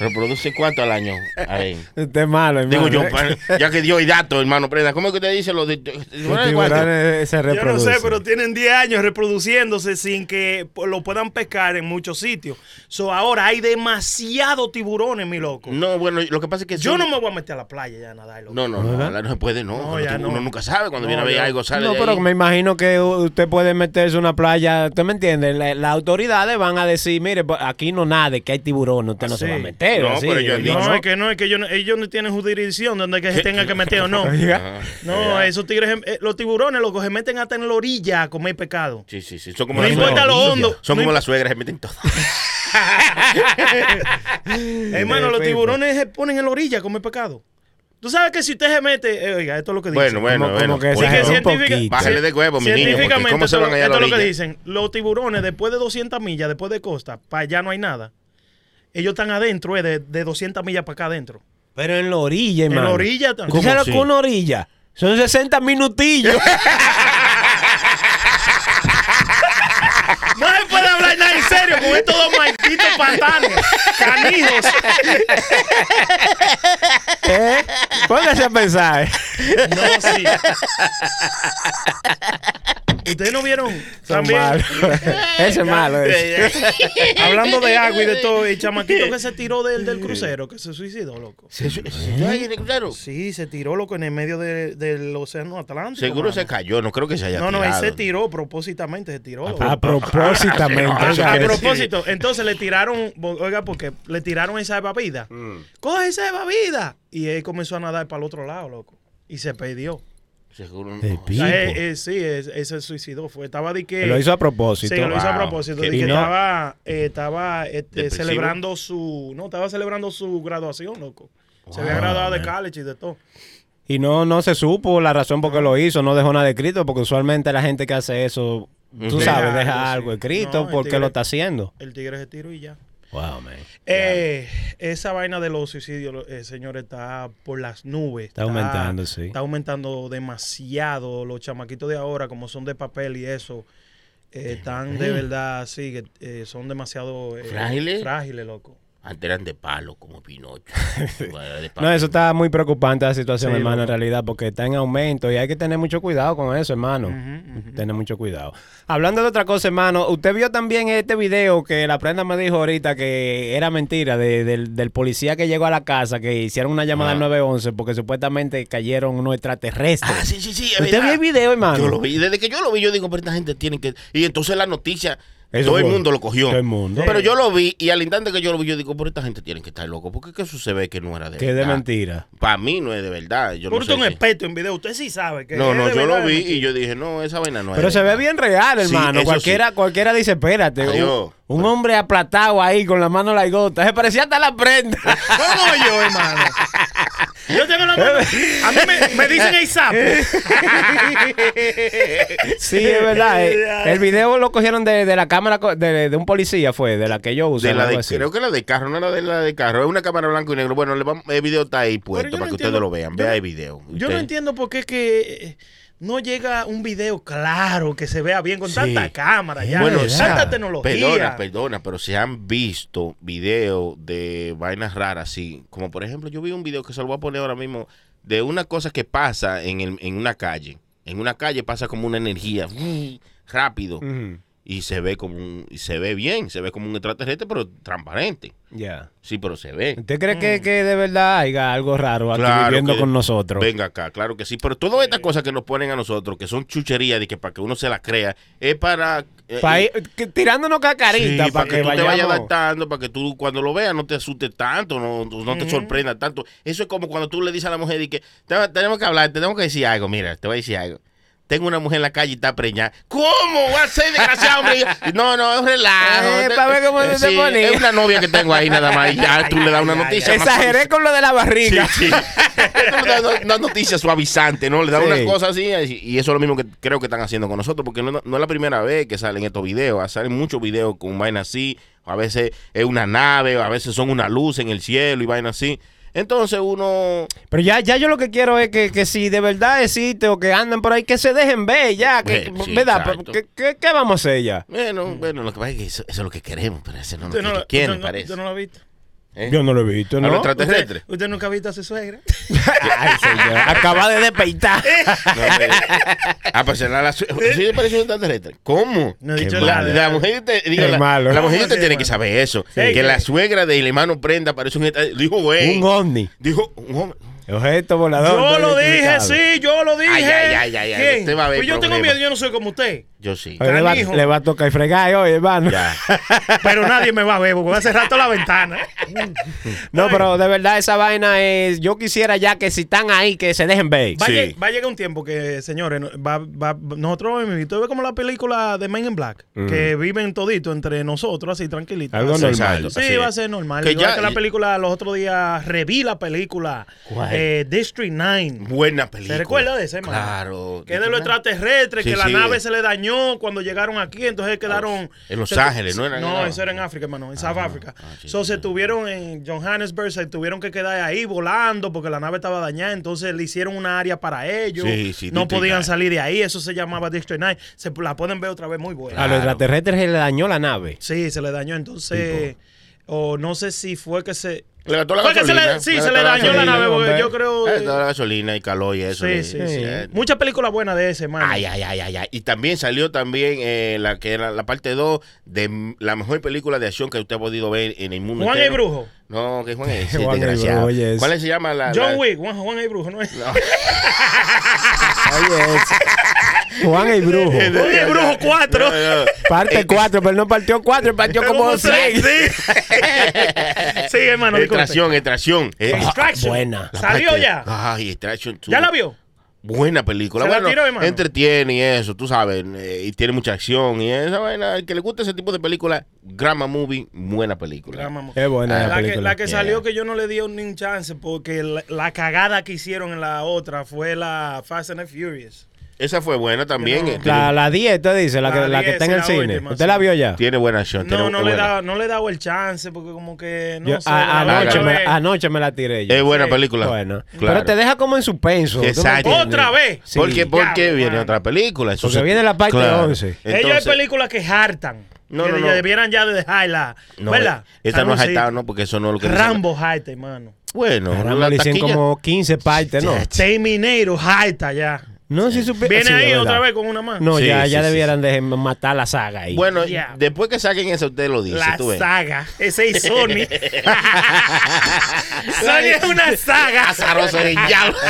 ¿Reproduce cuánto al año? Ahí. Usted es malo, Digo hermano. yo, ¿eh? pa- ya que dio el dato, hermano Prenda, ¿cómo es que usted dice lo de... de- Los de- tiburones se Yo no sé, pero tienen 10 años reproduciéndose sin que lo puedan pescar en muchos sitios. So, ahora hay demasiados tiburones, mi loco. No, bueno, lo que pasa es que... Yo son- no me voy a meter a la playa ya a nadar. loco. No, no, no, no, no se puede, no. No, Cuando ya tú- no. Uno nunca sabe cuando No, viene a ver algo, sale No, de pero ahí. me imagino que usted puede meterse en una playa, ¿usted me entiende? La- Las autoridades van a decir, mire, pues, aquí no nade, que hay tiburones, usted no se va a meter. No, así, pero yo dicho- No, es que no, es que ellos, no- ellos no tienen jurisdicción donde que se tenga que meter o no. No, esos tigres, eh, los tiburones, loco, se meten hasta en la orilla a comer pescado. Sí, sí, sí. Son como, No las importa suegras. lo hondo. Son no como las suegras, se meten todo. Hermano, los tiburones se ponen en la orilla a comer pescado. Tú sabes que si usted se mete, eh, oiga, esto es lo que Bueno, dicen. bueno, Como- bueno. como que Sí, que exageró un científica- poquito. Bájale de huevo, mi niño, ¿cómo se esto, van allá a la esto es lo que dicen. Los tiburones, después de 200 millas, después de costa, para allá no hay nada. Ellos están adentro, eh, de, de 200 millas para acá adentro. Pero en la orilla, En hermano. la orilla están. ¿Tú sabes que una orilla? Son 60 minutillos. No se puede hablar nada en serio con estos dos malditos patanes, canijos. ¿Eh? Póngase a pensar. No, sí. Ustedes no vieron Son también, malos. Ese es malo. ese. hablando de agua y de todo, el chamaquito que se tiró del, del crucero, que se suicidó, loco. ¿Se- se- se- ahí en el crucero? Sí, se tiró, loco, en el medio de- del océano Atlántico. Seguro mano. se cayó, no creo que se haya No, no, él tirado. se tiró propósitamente, se tiró. A propósitamente. A, eso a quiere decir. propósito, entonces le tiraron, oiga, porque le tiraron esa bebida. Mm. Coge esa bebida. Y él comenzó a nadar para el otro lado, loco. Y se perdió. Seguro no. O pipo. sea, eh, eh, sí, es- ese se suicidó. Fue, estaba de que. Lo hizo a propósito. Sí, lo hizo a propósito. Que- De y que no- estaba, eh, estaba este, celebrando su. No, estaba celebrando su graduación, loco. Se había graduado de college y de todo. Y no, no se supo la razón por qué lo hizo, no dejó nada escrito, porque usualmente la gente que hace eso, tú Deja sabes, deja algo sí. escrito No, porque tigre- lo está haciendo. El tigre se tiró y ya. Wow, man. Eh, esa vaina de los suicidios, eh, señores, está por las nubes. Está aumentando, sí. Está aumentando demasiado. Los chamaquitos de ahora, como son de papel y eso, eh, están de verdad, sí, que eh, son demasiado eh, ¿Frágiles? Frágiles, loco. Antes eran de palo, como Pinocho. No, eso está muy preocupante la situación, Sí, hermano, en realidad, porque está en aumento y hay que tener mucho cuidado con eso, hermano. Tener mucho cuidado. Hablando de otra cosa, hermano, usted vio también este video que la prenda me dijo ahorita que era mentira de- del, del policía que llegó a la casa, que hicieron una llamada al Ajá. 911 porque supuestamente cayeron unos extraterrestres. Ah, sí, sí, sí. ¿Usted verdad. vio el video, hermano? Yo lo vi. Desde que yo lo vi, yo digo, pero esta gente tiene que. Y entonces la noticia, Eso todo el mundo lo cogió. Todo el mundo. Pero yo lo vi y al instante que yo lo vi, yo digo, pero esta gente tiene que estar loco. Porque que eso se ve que no era de Que es de verdad. mentira. Para mí no es de verdad. Yo Pero no usted sé un si- experto en video. Usted sí sabe que. No, es no, de yo verdad, lo vi de y yo dije, no, esa vaina no es. Pero de se ve verdad. bien real, hermano. cualquiera, sí. cualquiera dice, espérate. Un, Adiós. un hombre aplatado ahí con la mano la gota. Se parecía hasta la prenda. ¿Cómo yo, hermano? Yo tengo la mano. A mí me, me dicen el sapo. Sí, es verdad. eh, El video lo cogieron de, de la cámara de, de un policía, fue, de la que yo uso. De la algo de, así. creo que la de carro, no era de la de carro, es una cámara blanco y negro. Bueno, le vamos- el video está ahí puesto para no que entiendo- ustedes lo vean. Vea el video. Yo no entiendo por qué que. eh, no llega un video claro que se vea bien con Sí. tanta cámara ya, Bueno, tanta tecnología. Perdona, perdona, pero se han visto videos de vainas raras, sí. Como por ejemplo, yo vi un video que se lo voy a poner ahora mismo de una cosa que pasa en, el- en una calle. En una calle pasa como una energía rápido. Y se ve como un, y se ve bien, se ve como un extraterrestre, pero transparente. Ya. Sí, pero se ve. ¿Usted cree que, que de verdad haya algo raro aquí Claro viviendo que- con nosotros? Venga acá, claro que sí. Pero todas estas cosas que nos ponen a nosotros, que son chucherías de que para que uno se las crea, es para. eh, ir- que- tirándonos cacarita Sí, para que, tú te vayas adaptando, para que tú cuando lo veas no te asustes tanto, no, no te sorprenda tanto. Eso es como cuando tú le dices a la mujer y que "Te- tenemos que hablar, tenemos que decir algo, mira, te voy a decir algo. Tengo una mujer en la calle y está preñada. ¿Cómo? ¿Va a ser desgraciado, hombre? No, no, es un relajo. Eh, pa' ver cómo se te ponía. Es una novia que tengo ahí nada más y ya tú le das una noticia. Exageré con lo de la barriga. Sí, sí. Una noticia suavizante, ¿no? Le das Sí. unas cosas así y y eso es lo mismo que creo que están haciendo con nosotros, porque no, no es la primera vez que salen estos videos, salen muchos videos con vainas así, a veces es una nave, a veces son una luz en el cielo y vainas así. Entonces uno... Pero ya, ya yo lo que quiero es que, que si de verdad existe o que anden por ahí, que se dejen ver ya. Que, Eh, sí, ¿Verdad? ¿Qué, qué, qué vamos a hacer ya? Bueno, bueno, lo que pasa es que eso, eso es lo que queremos, pero eso no lo no, que lo- quieren, no- parece. usted no lo ha visto. ¿Eh? Yo no lo he visto, ¿A ¿no? los extraterrestres? ¿Usted, usted nunca ha visto a su suegra? Ay, señor. Acaba de despeitar. No, hombre. ah, pues será la su- sí le parece un extraterrestre. ¿Cómo? No he dicho nada. La mujer, te, digo, la, malo. la mujer te tiene que saber eso. Sí, que la suegra del hermano Prenda parece un extraterrestre. Dijo, güey. Un ovni. Dijo, un hombre. Objeto volador. Yo no lo dije, sí, yo lo dije. Ay, ay, ay, ay, usted va a ver Pues yo tengo miedo, yo no soy como usted. Yo sí. Oye, Le va, Canijo. le va a tocar y fregar hoy, hermano. Ya. Pero nadie me va a ver porque voy a cerrar toda la ventana. No, pero de verdad esa vaina es. Yo quisiera ya que si están ahí, que se dejen ver. Va, a Sí. lleg- va a llegar un tiempo que, señores, va, va- nosotros ves como la película de Men in Black, que viven todito entre nosotros, así tranquilitos. Algo normal. Sí, así va a ser normal. Que Igual ya- que la película, los otros días reví la película ¿Cuál? Eh, District 9. Buena película. ¿Se recuerda de ese, hermano? Claro. Que es de los extraterrestres, Sí, que la sí. nave se le dañó cuando llegaron aquí, entonces quedaron... En Los Ángeles, ¿no? Era- No, eso era en África, hermano, en South Africa. ah, sí, so, sí, se tuvieron en Johannesburg, se tuvieron que quedar ahí volando porque la nave estaba dañada, entonces le hicieron una área para ellos. Sí, sí, no podían salir de ahí, eso se llamaba District 9. Se la pueden ver otra vez muy buena. A los extraterrestres se le dañó la nave. Sí, se le dañó, entonces... O no sé si fue que se... Le gastó la Fue que se gasolina. le, sí, Le se le dañó la gasolina, nave, porque yo creo... Le gastó la gasolina y calor y eso. Sí, le- sí, sí. eh, Muchas películas buenas de ese, hermano. Ay, ay, ay, ay, ay. Y también salió también eh, la que era la parte 2 de la mejor película de acción que usted ha podido ver en el mundo Juan el entero. Brujo. No, que Juan es Juan el desgraciado. Brujo, oye, es- ¿Cuál se llama la, John la- Wick, Juan, Juan el Brujo, ¿no es? Oye, es- Juan el Brujo. Juan el Brujo 4. No, no. Parte 4, pero no partió 4, partió como 100. Sí, sí hermano. Extracción, extracción. Eh, Extraction. buena. la ¿Salió parte- ya? Ay, Extraction 2. ¿Ya la vio? Buena película. ¿Se la bueno, entretiene y eso, tú sabes. eh, y tiene mucha acción y esa vaina. El que le gusta ese tipo de película, Grandma Movie, buena película. Grama- Es buena la la, que, película. la que Yeah. salió que yo no le di ni un chance porque la, la cagada que hicieron en la otra fue la Fast and the Furious. Esa fue buena también. No. eh, La, la 10, usted dice, la, La que, la que 10, está en el cine. última, ¿Usted sí. la vio ya? Tiene buena acción. No, tiene- no le, da, no le he dado el chance porque como que no Yo- sé. a- la anoche, me, anoche me la tiré yo. Es buena Sí. película. Bueno, Claro. pero te deja como en suspenso. ¿tú me Exacto. ¿Otra vez? Sí. porque porque viene otra película. Eso Porque se- viene la parte 11. Ellos hay Entonces, películas que hartan. No, que no, debieran ya de dejarla. no, ¿Verdad? Esta no es hartado, ¿no? Porque eso no es lo que Rambo harta, hermano. Bueno, la le hicieron como 15 partes, ¿no? Terminator harta ya. No, si supiera. Viene sí, ahí otra vez con una mano. No, Sí, ya, sí, ya sí, debieran de matar la saga ahí. Bueno, Ya. después que saquen eso, usted lo dice. La tú ves. saga. Ese es Sony. Sony es una saga. Azaroso de diablo.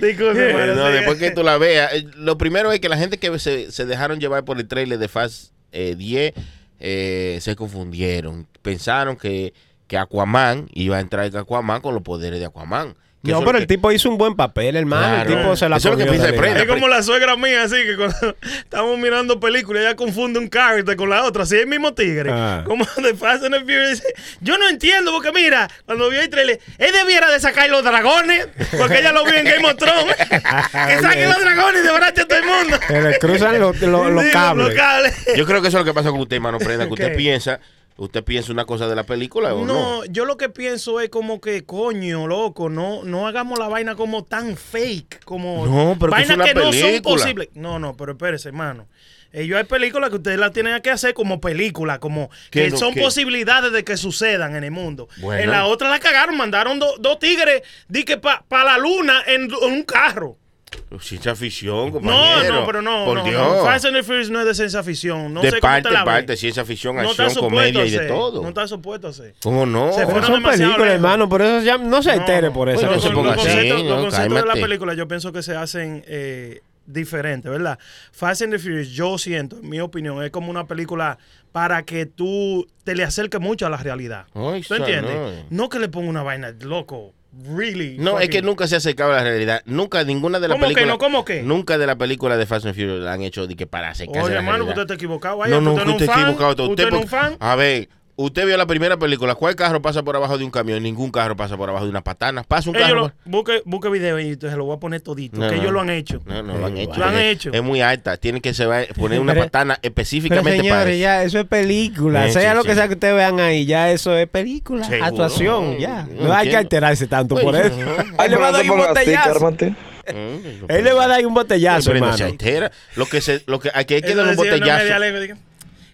Disculpe, hermano, no, sí. después que tú la veas. eh, Lo primero es que la gente que se, se dejaron llevar por el trailer de Fast eh, 10 eh, se confundieron. Pensaron que, que Aquaman iba a entrar en Aquaman con los poderes de Aquaman. No, pero el que- tipo hizo un buen papel, hermano. Claro. El tipo se la Eso es lo que piensa verdad. Prenda. Es como la suegra mía, así que cuando estamos mirando películas, ella confunde un character con la otra, así es el mismo tigre. Ah. Como de Fast and the Furious. Yo no entiendo, porque mira, cuando vio el trailer, él debiera de sacar los dragones, porque ella lo vio en Game of Thrones. que saquen los dragones y debrache a todo el mundo. Que le cruzan los, los- los Sí, cables. Los cables. Yo creo que eso es lo que pasa con usted, hermano Prenda, que usted ¿Qué? piensa ¿Usted piensa una cosa de la película o no? No, yo lo que pienso es como que, coño, loco, no, no hagamos la vaina como tan fake, como No, pero que es vainas una que no son posibles. No, no, pero espérese, hermano. Ellos hay películas que ustedes las tienen que hacer como película, como ¿Qué que no- son qué? posibilidades de que sucedan en el mundo. Bueno. En la otra la cagaron, mandaron do- dos tigres, di que para la luna en, en un carro. Ciencia ficción, No, compañero. no, pero no, Por no, Dios. no. Fast and the Furious no es de ciencia ficción. No de sé cómo parte, te la parte, ciencia ficción, No está acción, comedia y de todo. No está supuesto a ser. ¿Cómo no? Se Pero fueron son películas, hermano, por eso ya no se No, entere no. por eso. Los, no se los ponga así, conceptos, ¿no? los conceptos de la película yo pienso que se hacen eh, diferentes, ¿verdad? Fast and the Furious, yo siento, en mi opinión, es como una película para que tú te le acerques mucho a la realidad. Ay, ¿Tú entiendes? sanay. No que le ponga una vaina loco, really. No, es que nunca se ha acercado a la realidad. Nunca, ninguna de las ¿Cómo que películas. no? ¿Cómo que? Nunca de la película de Fast and Furious la han hecho de que para acercarse Oye, hermano, usted está equivocado. Vaya, No, no, usted está equivocado. Usted, Usted, no es un fan. A ver, usted vio la primera película. ¿Cuál carro pasa por abajo de un camión? Ningún carro pasa por abajo de una patana. Pasa un Ellos carro. lo, busque, busque video y se lo voy a poner todito. No, que no. ellos lo han hecho. No, no, lo han hecho. Lo han Es- hecho. Es muy alta. Tienen que se va- poner una Pero- patana Pero específicamente para señores, eso. ya, eso es película. Sí, sea sí, lo sí. que sea que ustedes vean ahí, ya eso es película. Seguro. Actuación, ya. No No hay que alterarse tanto Pues, por eso. no. Él le va a dar un botellazo. Él le va a dar un botellazo, Pero no hermano. se altera. Lo que se, lo que aquí hay que dar un botellazo.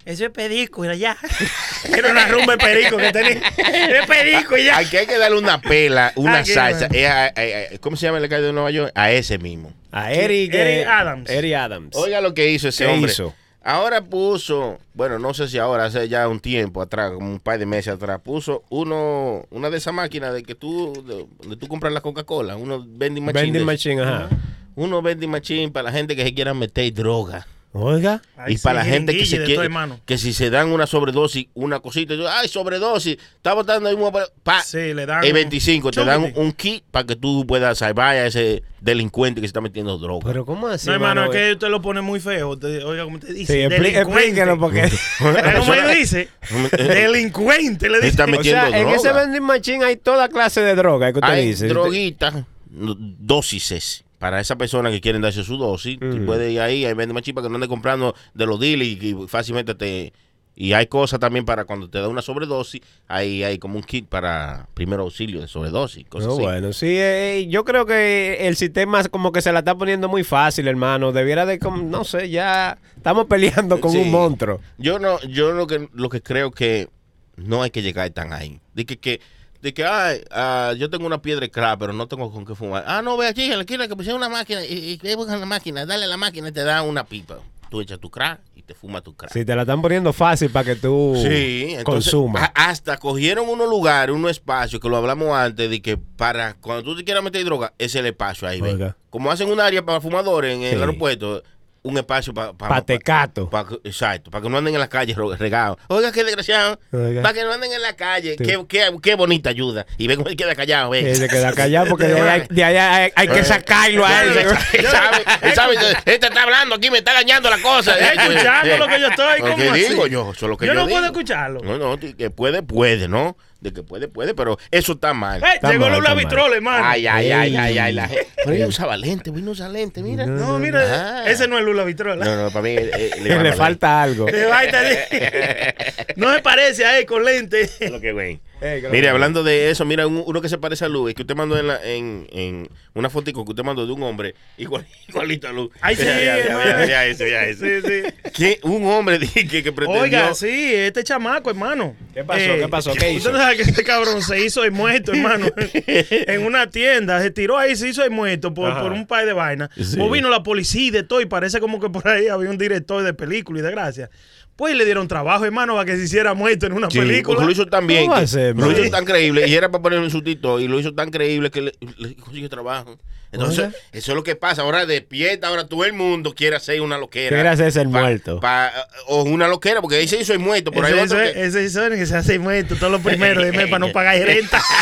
Eso es perico, era ya. Era una rumba de perico que tenía. Es perico ya. Aquí hay que darle una pela, una Aquí, salsa. bueno. Es a- a- a- ¿Cómo se llama el alcalde de Nueva York? A ese mismo. A Eric, Eric eh, Adams. Eric Adams. Oiga lo que hizo ese ¿Qué hombre. hizo? Ahora puso, bueno, no sé si ahora, hace ya un tiempo atrás, como un par de meses atrás, puso uno, una de esas máquinas de que tú, de- donde tú compras la Coca-Cola, uno vending machine. Vending machine, ajá. Uno vending machine para la gente que se quiera meter droga. Oiga. Ay, y para sí, la gente que se quiere, que si se dan una sobredosis, una cosita, yo, ay, sobredosis, está botando ahí, pa, pa, Sí, le dan el un- 25, te dan un, kit para que tú puedas salvar a ese delincuente que se está metiendo droga. Pero ¿cómo así, No, hermano, mano? es que usted lo pone muy feo. Usted- oiga, como te dice. Sí, explíquelo porque... ¿Cómo él dice? delincuente, le dice. Está o metiendo sea, en droga. ese vending machine hay toda clase de droga, que usted Hay dice. droguitas, no, dósises. Para esas personas que quieren darse su dosis, tú puedes ir ahí, ahí vende más chipa que no andes comprando de los dealers y, y fácilmente te... Y hay cosas también para cuando te da una sobredosis, ahí hay como un kit para primer auxilio de sobredosis, cosas No, así. bueno, sí, eh, yo creo que el sistema como que se la está poniendo muy fácil, hermano. Debiera de, como, no sé, ya estamos peleando con Sí. un monstruo. Yo no, yo lo que lo que creo que no hay que llegar tan ahí. De que, que de que ay, ah, yo tengo una piedra de crack, pero no tengo con qué fumar. Ah, no, ve aquí en la esquina que pusieron una máquina y, y que buscan la máquina, dale a la máquina y te da una pipa. Tú echas tu crack y te fumas tu crack. Si te la están poniendo fácil para que tú Sí, consumas. hasta cogieron unos lugares, unos espacios que lo hablamos antes de que para cuando tú te quieras meter droga, es el espacio ahí, ven. Como hacen un área para fumadores en Sí. el aeropuerto, un espacio para Pa' tecato. exacto, para que no anden en la calle ro- regados. Oiga, qué desgraciado. Para que no anden en la calle. Sí. Qué, qué, qué bonita ayuda. Y ven cómo él queda callado. Sí, se queda callado porque de ahí hay, de ahí hay- hay que sacarlo a Él él. sabe, él sabe, este está hablando aquí, me está dañando la cosa. Escuchando lo que yo estoy, ¿cómo que así? digo yo, eso es lo que Yo yo, no puedo escucharlo. No, no, que puede, puede, ¿no? De que puede, puede, pero eso está mal. Eh, Está llegó mal, mal. Vitrol, hermano. Ay, ay, ay, ay, ay, la. Pero ella usaba lente, vino a usar lente, mira. no, mira, Ah. ese no es Lula Vitrol. No, no, para mí eh, eh, Le, manda falta algo. Vaina de- No se parece a él con lente. lente. Lo que güey. Ey, que lo- Mire, hablando de eso, mira, un- uno que se parece a Luis, que usted mandó en, la, en, en una fotico que usted mandó de un hombre igual, igualito a Luz. Ay, sí, ya, ya, ya, eso, ya, eso. Sí, sí. Que un hombre que, que pretendió... Oiga, sí, este chamaco, hermano. Eh, ¿Qué pasó? ¿Qué pasó? ¿Qué hizo? Usted sabe que este cabrón se hizo el muerto, hermano. en una tienda, se tiró ahí, se hizo el muerto por, un par de vainas. Sí. Vino la policía y de todo, y parece como que por ahí había un director de película y de gracia. Pues le dieron trabajo, hermano, para que se hiciera muerto en una Sí, película. lo hizo tan bien. ¿Cómo va a que- ser, lo hizo tan creíble. Y era para poner un subtítulo. Y lo hizo tan creíble que le, le consiguió trabajo. Entonces, Oiga. eso es lo que pasa. Ahora despierta. Ahora todo el mundo quiere hacer una loquera. Quiere hacerse el Pa- muerto. pa- o una loquera, porque ahí se hizo el muerto. Por ahí ese, otro ese, que- ese hizo que se hace muerto todos los primeros de mes para no pagar renta.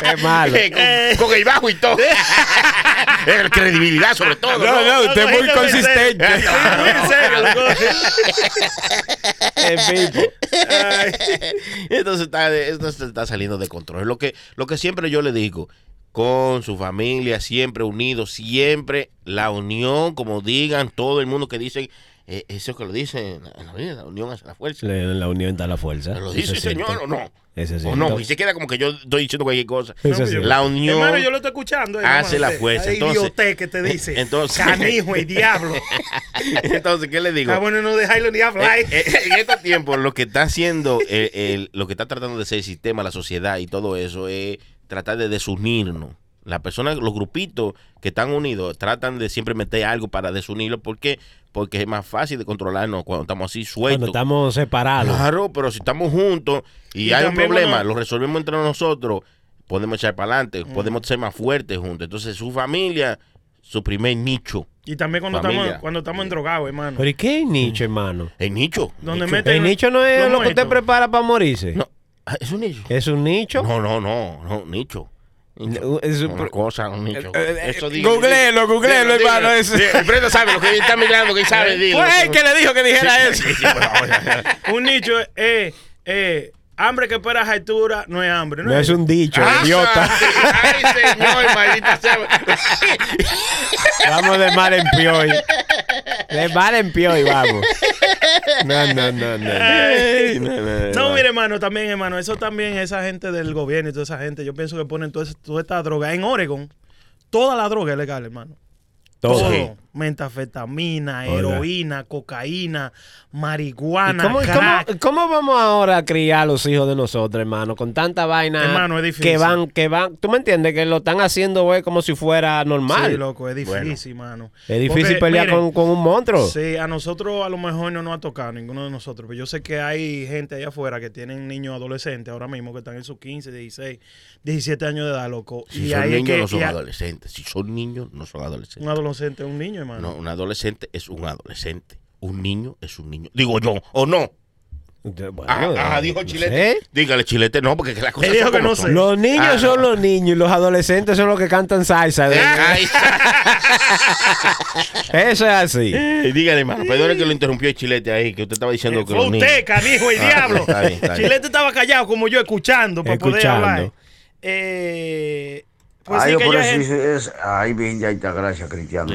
Qué malo. con, con el bajo y todo. Eh, credibilidad sobre todo. No, no, usted es muy consistente. serio. Sí, muy en serio. Entonces esto está saliendo de control. Lo que, lo que siempre yo le digo, con su familia, siempre unidos, siempre la unión, como digan todo el mundo que dicen eh, eso que lo dice en la, en la Biblia, la unión hace la fuerza. En la unión está la fuerza. ¿Lo dice el. Señor o no? O no, y se queda como que yo estoy diciendo cualquier cosa. No. La unión Hermano, yo lo estoy escuchando. eh, hace hermano, la fuerza. Entonces- que te dice. entonces- Canijo y diablo. Entonces, ¿qué le digo? Ah, bueno, no dejarlo ni hablar. Eh, eh, en estos tiempos lo que está haciendo, eh, el- lo que está tratando de ser el sistema, la sociedad y todo eso es tratar de desunirnos. Las personas, los grupitos que están unidos, tratan de siempre meter algo para desunirlos. ¿Por qué? Porque es más fácil de controlarnos cuando estamos así Cuando sueltos. estamos separados. Claro, pero si estamos juntos y, Y hay un problema, cuando- lo resolvemos entre nosotros, podemos echar para adelante, podemos ser más fuertes juntos. Entonces, su familia, su primer nicho. Y también cuando Familia. estamos, cuando estamos endrogados, hermano. Pero ¿y qué es nicho, hermano? El nicho. Donde nicho. meten El nicho no es lo que usted prepara para morirse. No, ah, es un nicho. ¿Es un nicho? No, no, no, no, nicho. Es un- Una cosa, un nicho. Eh, eh, Eso digo. googleelo, googleelo, hermano, Prieto sabe lo que está mirando, que él sabe. dilo. Fue él que le dijo que dijera eso. Por. Un nicho es eh, eh, hambre que espera altura, no es hambre. No, No es un dicho, Ah, idiota. Ay, señor, maldita sea. Vamos de mal en peor. De mal en peor, vamos. No, no, no, no. Ay, no, no, No, no. mire, hermano, también, hermano, eso también, esa gente del gobierno y toda esa gente, yo pienso que ponen toda, toda esta droga. En Oregon, toda la droga es legal, hermano. Todo. Sí. Metafetamina, heroína, cocaína, ¿Y marihuana, ¿Cómo, crack. cómo, cómo vamos ahora a criar a los hijos de nosotros, hermano? Con tanta vaina Hermano, es difícil. que van, que van, tú me entiendes, que lo están haciendo güey, como si fuera normal. Sí, loco, es difícil, mano. es difícil Porque, pelear miren, con, con un monstruo. Sí, a nosotros a lo mejor no nos ha tocado, ninguno de nosotros. Pero yo sé que hay gente allá afuera que tienen niños adolescentes ahora mismo que están en sus 15, 16, 17 años de edad, loco. Si y son niños, que no son adolescentes. Si son niños, no son adolescentes. un adolescente es un niño, hermano. No, un adolescente es un adolescente. Un niño es un niño. Digo yo, ¿o no? Bueno, Ah, ah, dijo no Chilete. sé. Dígale, Chilete, no, porque que las cosas dijo son que no son. sé. Los niños Ah, son no. los niños y los adolescentes son los que cantan salsa. Ay, Eso es así. Eh, dígale, hermano, perdone que lo interrumpió el Chilete ahí, que usted estaba diciendo que Fue los niños. usted, canijo, el Ah, diablo. está bien, está bien. Chilete estaba callado como yo, escuchando para poder Escuchando. hablar. Eh, pues Ay, sí, que por yo es, ay, bien, ya está, gracias, Cristiano.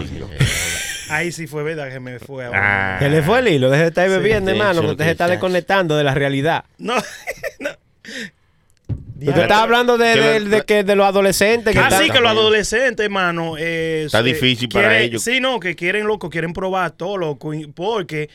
Ahí sí fue verdad que me fue ahora. Ah, Que le fue el hilo, deje de estar Sí, bebiendo, sí, hermano, sí, que usted se está sí. desconectando de la realidad. No, no. Usted está hablando de, Que de- la- de que de los adolescentes que Ah, están- sí, que los adolescentes, hermano. eh, Está eh, difícil para quieren- ellos. Sí, no, que quieren, loco, quieren probar todo, loco. Porque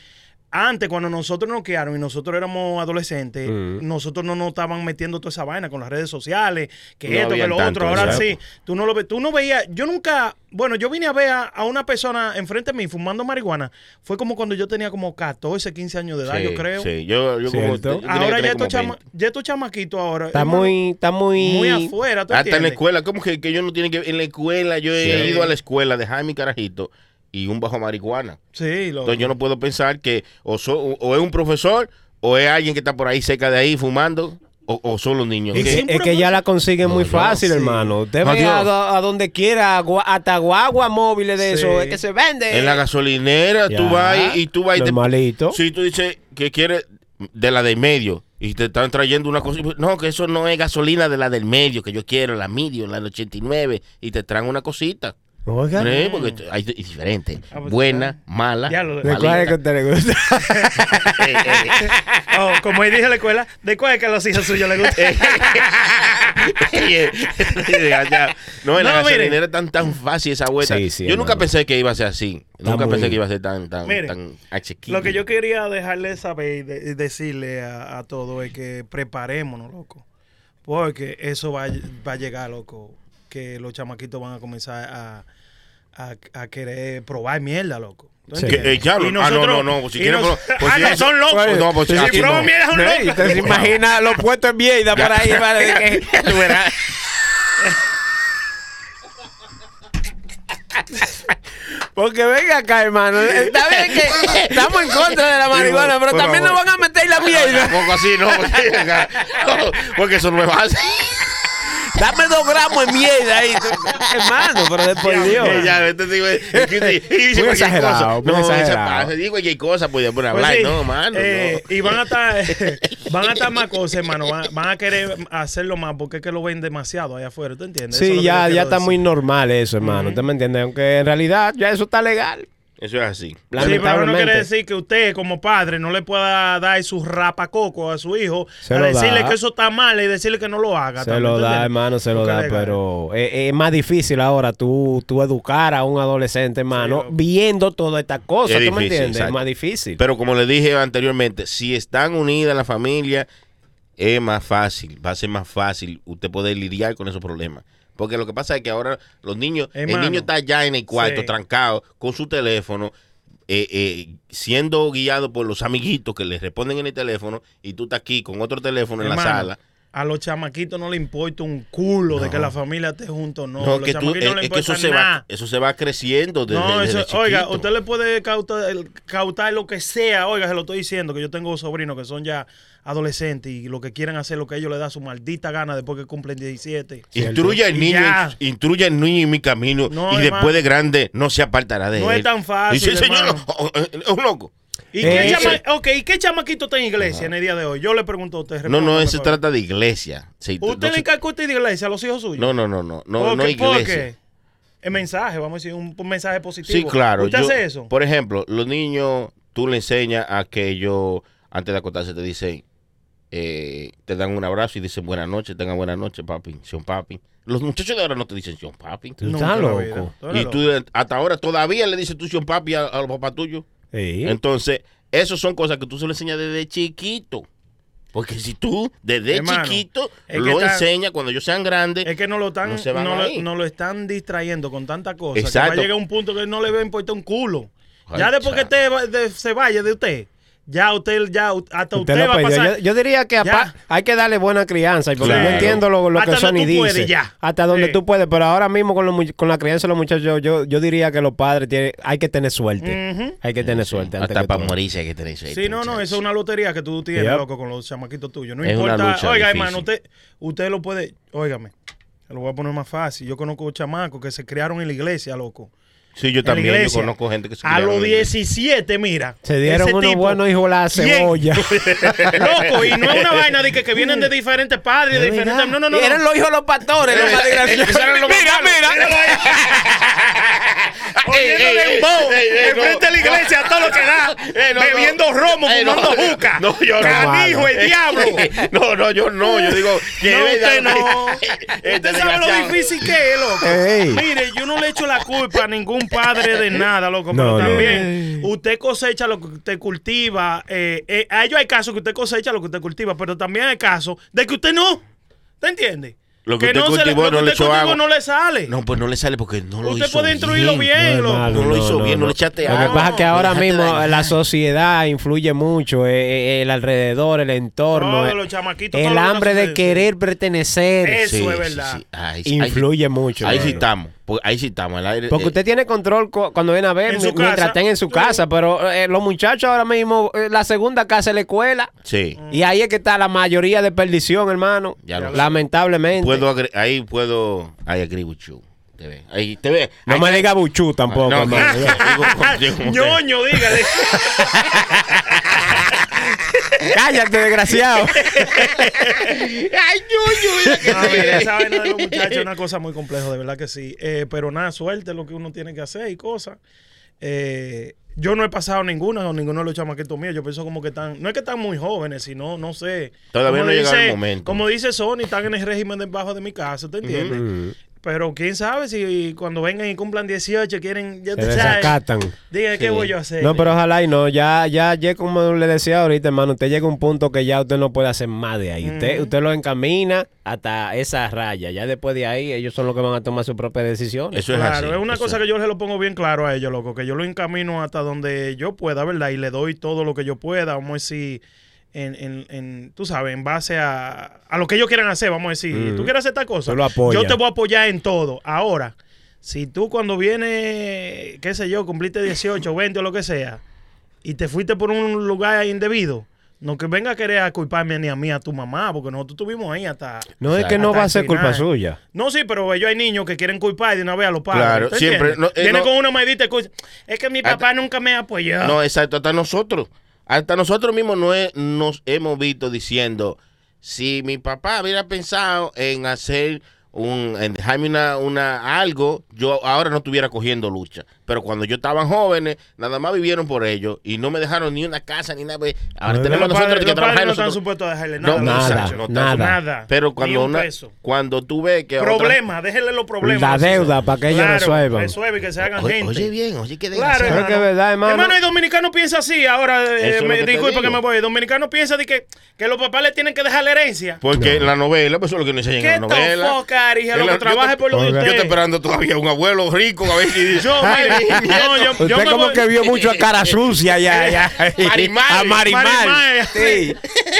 antes, cuando nosotros nos quedaron y nosotros éramos adolescentes, Mm. nosotros no nos estaban metiendo toda esa vaina con las redes sociales, que No esto, que lo tanto otro. Ahora sí, tú no lo ves. Tú no veías. Yo nunca. Bueno, yo vine a ver a, a una persona enfrente de mí fumando marihuana. Fue como cuando yo tenía como 14, 15 años de edad, sí, yo creo. Sí, yo, yo como. Tenía que Ahora ya estos, como chama, 20. ya estos chamaquitos ahora. Está hermano, muy, está muy, muy afuera, ¿tú Hasta en la escuela, ¿cómo que, que yo no tiene que en la escuela? Yo he Sí. ido a la escuela, dejar mi carajito y un bajo marihuana. Sí, loco. Entonces yo no puedo pensar que o, so- o es un profesor o es alguien que está por ahí cerca de ahí fumando o, o son los niños. Y Es, que- siempre es que ya la consiguen No, muy fácil, sí. hermano. Usted No, ve a, donde quiera, hasta guagua móviles de Sí. eso, es que se vende. En la gasolinera, Ya, tú vas y, y tú vas y te-. Si tú dices que quieres de la del medio y te están trayendo una cosa, no, que eso no es gasolina de la del medio, que yo quiero, la medio, la del 89, y te traen una cosita. Oiga. Sí, porque hay es diferente. Ah, pues, Buena, mala. Ya lo- ¿De cuál es que usted le gusta? Oh, como él dije en la escuela, ¿de cuál es que a los hijos suyos les gusta? eh. No, en la No, mire. gasolinera es tan, tan fácil esa vuelta. Sí, sí, yo nunca pensé que iba a ser así. Está nunca pensé que iba a ser tan, tan, tan. Lo que yo quería dejarle saber y de- y decirle a, a todos es que preparémonos, loco. Porque eso va, a- va a llegar, loco. Que los chamaquitos van a comenzar a, a, a querer probar mierda, loco. ¿Tú Sí. Que, eh, ya, Y ah, no, nosotros- no, no, pues si quieren nos- pues ah, si no, son locos. no, pues si prueban no. mierda, son ¿Y locos. usted se imagina los puestos en mierda por ahí? vale, de que- Tú verás. Porque venga acá, hermano. Está bien que estamos en contra de la marihuana, pero también nos van a meter la mierda. Tampoco así, no. Porque, no, porque eso no es fácil. Dame dos gramos de mierda ahí. hermano, pero después Dios. Ya, este tipo, es que sí, y dice Muy exagerado, cosa. muy exagerado. Digo cualquier cosa, puede poner a Pues hablar. sí, no, mano. eh, no. Y van a estar, van a estar más cosas, hermano. Van, van a querer hacerlo más porque es que lo ven demasiado allá afuera, ¿tú entiendes? Sí, ya, ya está decir. muy normal eso, hermano. ¿Usted me entiende? Aunque en realidad ya eso está legal. Eso es así. Sí, pero no quiere decir que usted como padre no le pueda dar su rapacoco a su hijo Se a lo decirle da. que eso está mal y decirle que no lo haga. Se también, lo ¿tú da, hermano, se lo da, legal. pero es, es más difícil ahora tú, tú educar a un adolescente, hermano, viendo todas estas cosas, ¿tú me entiendes? Es más difícil. Pero como le dije anteriormente, si están unidas la familia, es más fácil, va a ser más fácil usted poder lidiar con esos problemas. Porque lo que pasa es que ahora los niños, el Hermano. niño está ya en el cuarto, Sí. trancado, con su teléfono, eh, eh, siendo guiado por los amiguitos que le responden en el teléfono, y tú estás aquí con otro teléfono en la Hermano, sala. A los chamaquitos no le importa un culo de que la familia esté junto o no. No, los que tú, chamaquitos es, no le es que eso se, va, eso se va creciendo desde, No, desde eso, oiga, usted le puede cautar, cautar lo que sea. Oiga, se lo estoy diciendo, que yo tengo sobrinos que son ya adolescentes y lo que quieren hacer lo que ellos les da su maldita gana después que cumplen 17. Instruye al niño, ya. instruye al niño en mi camino No, y hermano. después de grande no se apartará de No él. es tan fácil, Dice, señor, hermano. es un loco. ¿Y, Eh, qué ese- chama- ok, ¿y qué chamaquito está en iglesia en el día de hoy? Yo le pregunto a usted. No, no, favor. trata de iglesia. Sí, ¿Usted no, le encarga usted de iglesia a los hijos suyos? no, no, no, no, no, ¿Por no iglesia. El mensaje, vamos a decir, un, un mensaje positivo. Sí, claro. ¿Usted yo- hace eso? Por ejemplo, los niños, tú le enseñas a que ellos, antes de acostarse, te dicen, eh, te dan un abrazo y dicen buenas noches, tengan buenas noches, papi, son papi. Los muchachos de ahora no te dicen son papi. Tú estás loco. Y tú hasta ahora todavía le dices tú son papi a, a los papás tuyos. Sí. Entonces, esas son cosas que tú se lo enseñas desde chiquito. Porque si tú desde Hermano, chiquito es lo enseñas cuando ellos sean grandes, Es que no lo están, No no, se van lo, ahí. no lo están distrayendo con tanta cosa. Que va a Exacto. llegar un punto que no le va a importar un culo. Ay, ya después que de- se vaya de usted, ya usted, ya hasta usted, Usted lo va a pasar. Yo, yo diría que apa- hay que darle buena crianza. Porque Claro. yo entiendo lo, lo que Hasta donde Sony tú dice. puedes, ya. Hasta donde Sí. tú puedes. Pero ahora mismo con, los mu- con la crianza de los muchachos, yo, yo diría que los padres tienen, hay que tener suerte. Hay que tener suerte. hasta para morirse hay que tener suerte. Sí, no, no, eso es una lotería que tú tienes, Yep. loco, con los chamaquitos tuyos. No Es una importa. lucha Oiga, hermano, usted, usted lo puede. Óigame, lo voy a poner más fácil. Yo conozco chamacos que se criaron en la iglesia, loco. Sí, yo también. Yo conozco gente que se A los en la iglesia. 17, mira. Se dieron unos tipo, buenos hijos la cebolla. Loco, y no es una vaina de que, que vienen de diferentes padres, de diferentes. verdad. No, no, no. Eran los hijos de los pastores. los los más mira, ey, enfrente de la iglesia, todo lo que da, no, bebiendo no. romo, no. fumando juca, No, yo no. canijo, el diablo. No, no, yo no. Yo digo que No, usted no. Este Usted sabe lo difícil que es, loco. Ey. Mire, yo no le echo la culpa a ningún padre de nada, loco. No, pero no. también usted cosecha lo que usted cultiva. Eh, eh, a ellos hay casos que usted cosecha lo que usted cultiva, pero también hay casos de que usted no. ¿Te entiende? Lo que usted no, le, cultivó lo que no le usted echó agua. no le sale. No, pues no le sale porque no lo usted hizo puede instruirlo bien, No, lo hizo bien, no le echaste Lo que pasa es que ahora mismo dañar. la sociedad influye mucho, eh, eh, el alrededor, el entorno, eh, los chamaquitos, todo el hambre de querer pertenecer Eso es verdad. Ahí sí- influye ahí- mucho. Ahí sí estamos. Porque ahí sí estamos. el aire- Porque eh, usted tiene control cu- cuando viene a ver, mientras casa. estén en su Sí. casa, pero eh, los muchachos ahora mismo, eh, la segunda casa es la escuela. Sí. Y ahí es que está la mayoría de perdición, hermano. Ya lo sé. Lamentablemente. Puedo ahí puedo. I agree with you. Te ve. Ahí te ve. no Ahí me te- diga buchú tampoco, No, hermano. ñoño, dígale. Cállate, desgraciado. Ay, mira que No, mira, esa vaina de los muchachos es una cosa muy compleja, de verdad que sí. Eh, pero nada, suerte lo que uno tiene que hacer y cosas. Eh, yo no he pasado ninguna con ninguno de los chamaquitos míos. Yo pienso como que están, no es que están muy jóvenes, sino, no sé. Todavía Como no ha llegado el momento. Como dice Sony, están en el régimen debajo de mi casa, ¿te entiendes? Pero quién sabe si cuando vengan y cumplan 18 quieren, ya Se te sabes. desacatan. Digan, ¿qué Sí. voy yo a hacer? No, pero ojalá y no. Ya, ya, ya como le decía ahorita, hermano, usted llega a un punto que ya usted no puede hacer más de ahí. Usted, usted lo encamina hasta esa raya. Ya después de ahí, ellos son los que van a tomar sus propias decisiones. Eso es Claro, así. es una eso cosa que yo se lo pongo bien claro a ellos, loco, que yo lo encamino hasta donde yo pueda, ¿verdad? Y le doy todo lo que yo pueda, vamos a decir, en, en, en tú sabes, en base a, a lo que ellos quieran hacer, vamos a decir, tú quieres hacer esta cosa, yo te voy a apoyar en todo. Ahora, si tú cuando viene, qué sé yo, cumpliste 18, 20 o lo que sea, y te fuiste por un lugar indebido, no que venga a querer a culparme ni a mí, a tu mamá, porque nosotros estuvimos ahí hasta... No es que no va a ser culpa suya. No, sí, pero ellos hay niños que quieren culpar de una vez a los padres. Claro, ¿tú siempre, no, eh, Viene no. con una medita y es que mi Hasta- papá nunca me apoyó. No, exacto, hasta nosotros. Hasta nosotros mismos no nos hemos visto diciendo, si mi papá hubiera pensado en hacer un, en dejarme una, una, algo, yo ahora no estuviera cogiendo lucha. Pero cuando yo estaban jóvenes, nada más vivieron por ello y no me dejaron ni una casa ni nada. pues, Ahora No, tenemos nosotros padres, que trabajar no están supuestos a dejarle No, nada. nada, muchachos. no, nada. Nada. Pero cuando un una, peso. cuando tú ves que otra- Problemas, déjenle los problemas. La deuda para que ellos Claro, resuelvan. Resuelve y que se hagan Oye, gente. oye bien, oye qué Claro. Pero que es verdad, hermano. Hermano, el dominicano piensa así. Ahora, eh, me, que disculpa que me voy. El dominicano piensa de que, que los papás le tienen que dejar la herencia. Porque en la novela, pues eso es lo que nos enseñan en ¿Qué la novela. Trabaje yo por lo de Oiga. Yo usted. estoy esperando todavía un abuelo rico a ver si Yo, mire, no, yo, yo Usted me como voy- que vio mucho a cara sucia ya, ya. Marimar. A Marimar. Marimar. Sí.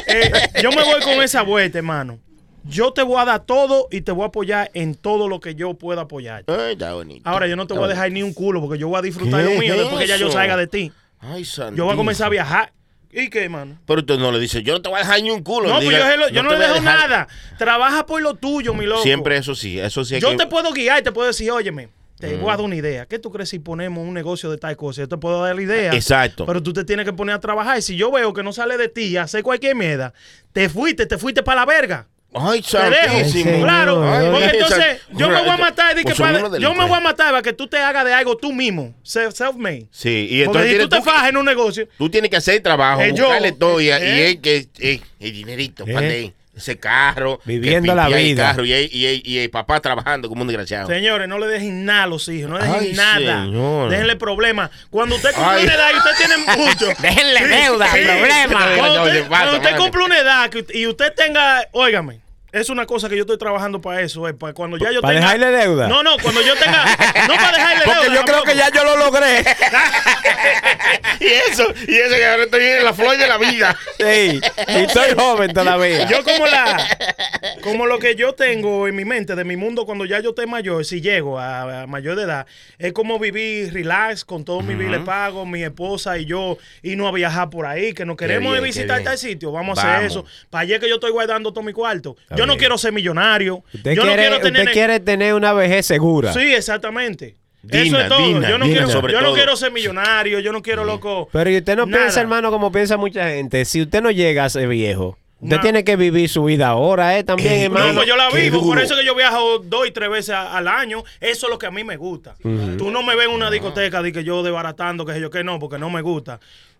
Eh, yo me voy con esa vuelta, hermano. Yo te voy a dar todo y te voy a apoyar en todo lo que yo pueda apoyar. Ay, está bonito. Ahora, yo no te voy a dejar ni un culo porque yo voy a disfrutar ¿Qué lo mío es después que ya yo salga de ti. Ay, Yo voy a comenzar a viajar. ¿Y qué, hermano? Pero usted no le dice, yo no te voy a dejar ni un culo. No, pues yo, no, le dejo dejar- nada. Trabaja por lo tuyo, mi loco. Siempre eso sí, eso sí Yo que- te puedo guiar y te puedo decir, óyeme, te voy a dar una idea. ¿Qué tú crees si ponemos un negocio de tal cosa? Yo te puedo dar la idea. Exacto. Pero tú te tienes que poner a trabajar. Y si yo veo que no sale de ti y hacer cualquier mierda, te fuiste, te fuiste para la verga. Ay, santísimo. Claro. Ay, porque entonces yo me voy a matar. que para- yo me voy a matar para que tú te hagas de algo tú mismo. Self- Self-made. Sí, y Porque entonces si tienes tú te fajas en un negocio, tú tienes que hacer el trabajo, Eh, yo, buscarle todo y, y eh. él que eh, el dinerito, Eh. para ese carro, Viviendo la vida. carro, y, el papá trabajando como un desgraciado. señores, no le dejen nada a los hijos. No le dejen Ay, nada. señor. Déjenle problemas. Cuando usted cumple una edad y usted tiene mucho. Déjenle deuda, problema. Cuando No, usted, se pasa, cuando usted cumple una edad y usted tenga, óigame, es una cosa que yo estoy trabajando para eso, eh, para cuando ya yo ¿Para tenga dejarle deuda? No, no, cuando yo tenga, no para dejarle deuda. Porque yo creo que ya yo lo logré. y eso, y eso que ahora estoy en la flor de la vida. Sí. Y estoy joven todavía. Yo como la, como lo que yo tengo en mi mente de mi mundo cuando ya yo esté mayor, si llego a, a mayor de edad, es como vivir relax con todos mis biles pagos, mi esposa y yo, y no a viajar por ahí, que nos queremos bien, visitar tal sitio, vamos a hacer eso. Para allá que yo estoy guardando todo mi cuarto. Está yo no bien. quiero ser millonario. Usted, yo quiere, no quiero tener usted quiere tener una vejez segura. Sí, exactamente. Eso es todo. yo no, quiero, sobre yo no todo. quiero ser millonario, yo no quiero loco. Pero y usted no Nada. piensa, hermano, como piensa mucha gente. Si usted no llega a ser viejo, usted tiene que vivir su vida ahora, ¿eh? También, Eh, hermano. No, pues yo la vivo, por eso que yo viajo dos y tres veces a- al año. Eso es lo que a mí me gusta. Tú no me ves en una discoteca de que yo desbaratando, que sé yo que no, porque no me gusta.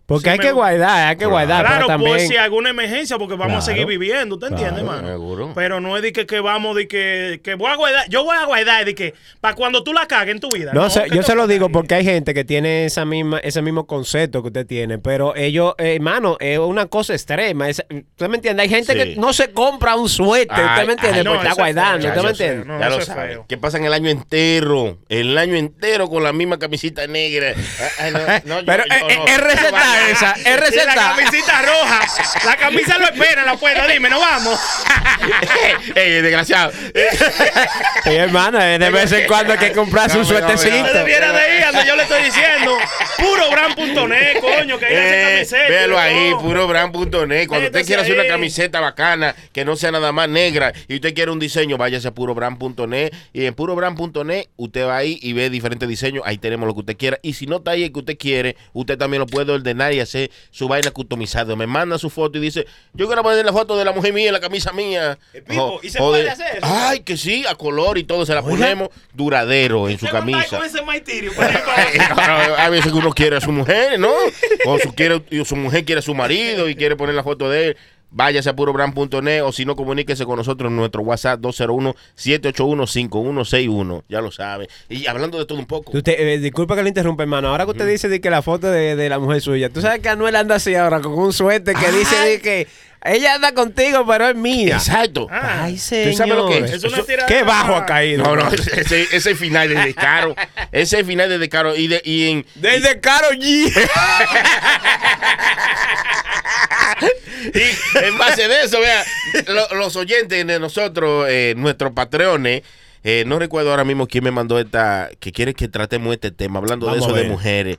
Porque Sí hay me que gu- guardar, hay que guardar. Claro, pero también... por si hay alguna emergencia, porque vamos a seguir viviendo, ¿usted entiende, Claro, hermano? seguro. Pero no es de que, que vamos, de que, que voy a guardar, yo voy a guardar de que para cuando tú la cagues en tu vida. No, sé, ¿qué yo se lo digo ahí? porque hay gente que tiene esa misma, ese mismo concepto que usted tiene, pero ellos, eh, hermano, es una cosa extrema. es- ¿Usted me entiende? Hay gente Sí. que no se compra un suéter, Ay, ¿usted me entiende? ay, no, Porque está guardando, ¿usted me entiende? no. ya lo sabe. Que pasan el año entero, el año entero con la misma camisita negra. Ay, no, no, Pero es no. Esa, es la camisita roja, la camisa lo espera, la puerta, dime, no vamos. Ey, desgraciado. Sí, hermano, de vez en cuando hay que comprarse un no, no, suétercito. debiera de donde yo le estoy diciendo. Purobrand.net, coño, que ahí hace Eh, camiseta. de ahí, todo. purobrand.net. Cuando usted quiera hacer una ahí. camiseta bacana, que no sea nada más negra, y usted quiere un diseño, váyase a purobrand.net. Y en purobrand.net, usted va ahí y ve diferentes diseños. Ahí tenemos lo que usted quiera. Y si no está ahí el que usted quiere, usted también lo puede ordenar y hacer su vaina customizada. Me manda su foto y dice: Yo quiero poner la foto de la mujer mía en la camisa mía. Pipo, O- ¿y se puede de- hacer eso? Ay, que sí, a color y todo. Se la ponemos duradero en su camisa. con ese maitirio a veces uno quiere a su mujer, ¿no? O su, quiere, y su mujer quiere a su marido y quiere poner la foto de él. Váyase a purobrand.net o si no, comuníquese con nosotros en nuestro WhatsApp 201-781-5161. Ya lo sabe. Y hablando de todo un poco. Usted, eh, disculpa que le interrumpa, hermano. Ahora que usted dice de que la foto de, de la mujer suya, tú sabes que Anuel anda así ahora con un suéter que dice de que ella anda contigo, pero es mía. Exacto. Ah, Ay, ¿Tú sabes señor. lo que es? Una. Qué bajo ha caído. No, no, ese, ese final de descaro. Ese final de descaro. Y, de, y en, Desde Caro G. Y en base de eso, vea, lo- los oyentes de nosotros, eh, nuestros patrones, eh, no recuerdo ahora mismo quién me mandó esta, que quiere que tratemos este tema, hablando Vamos de eso de mujeres.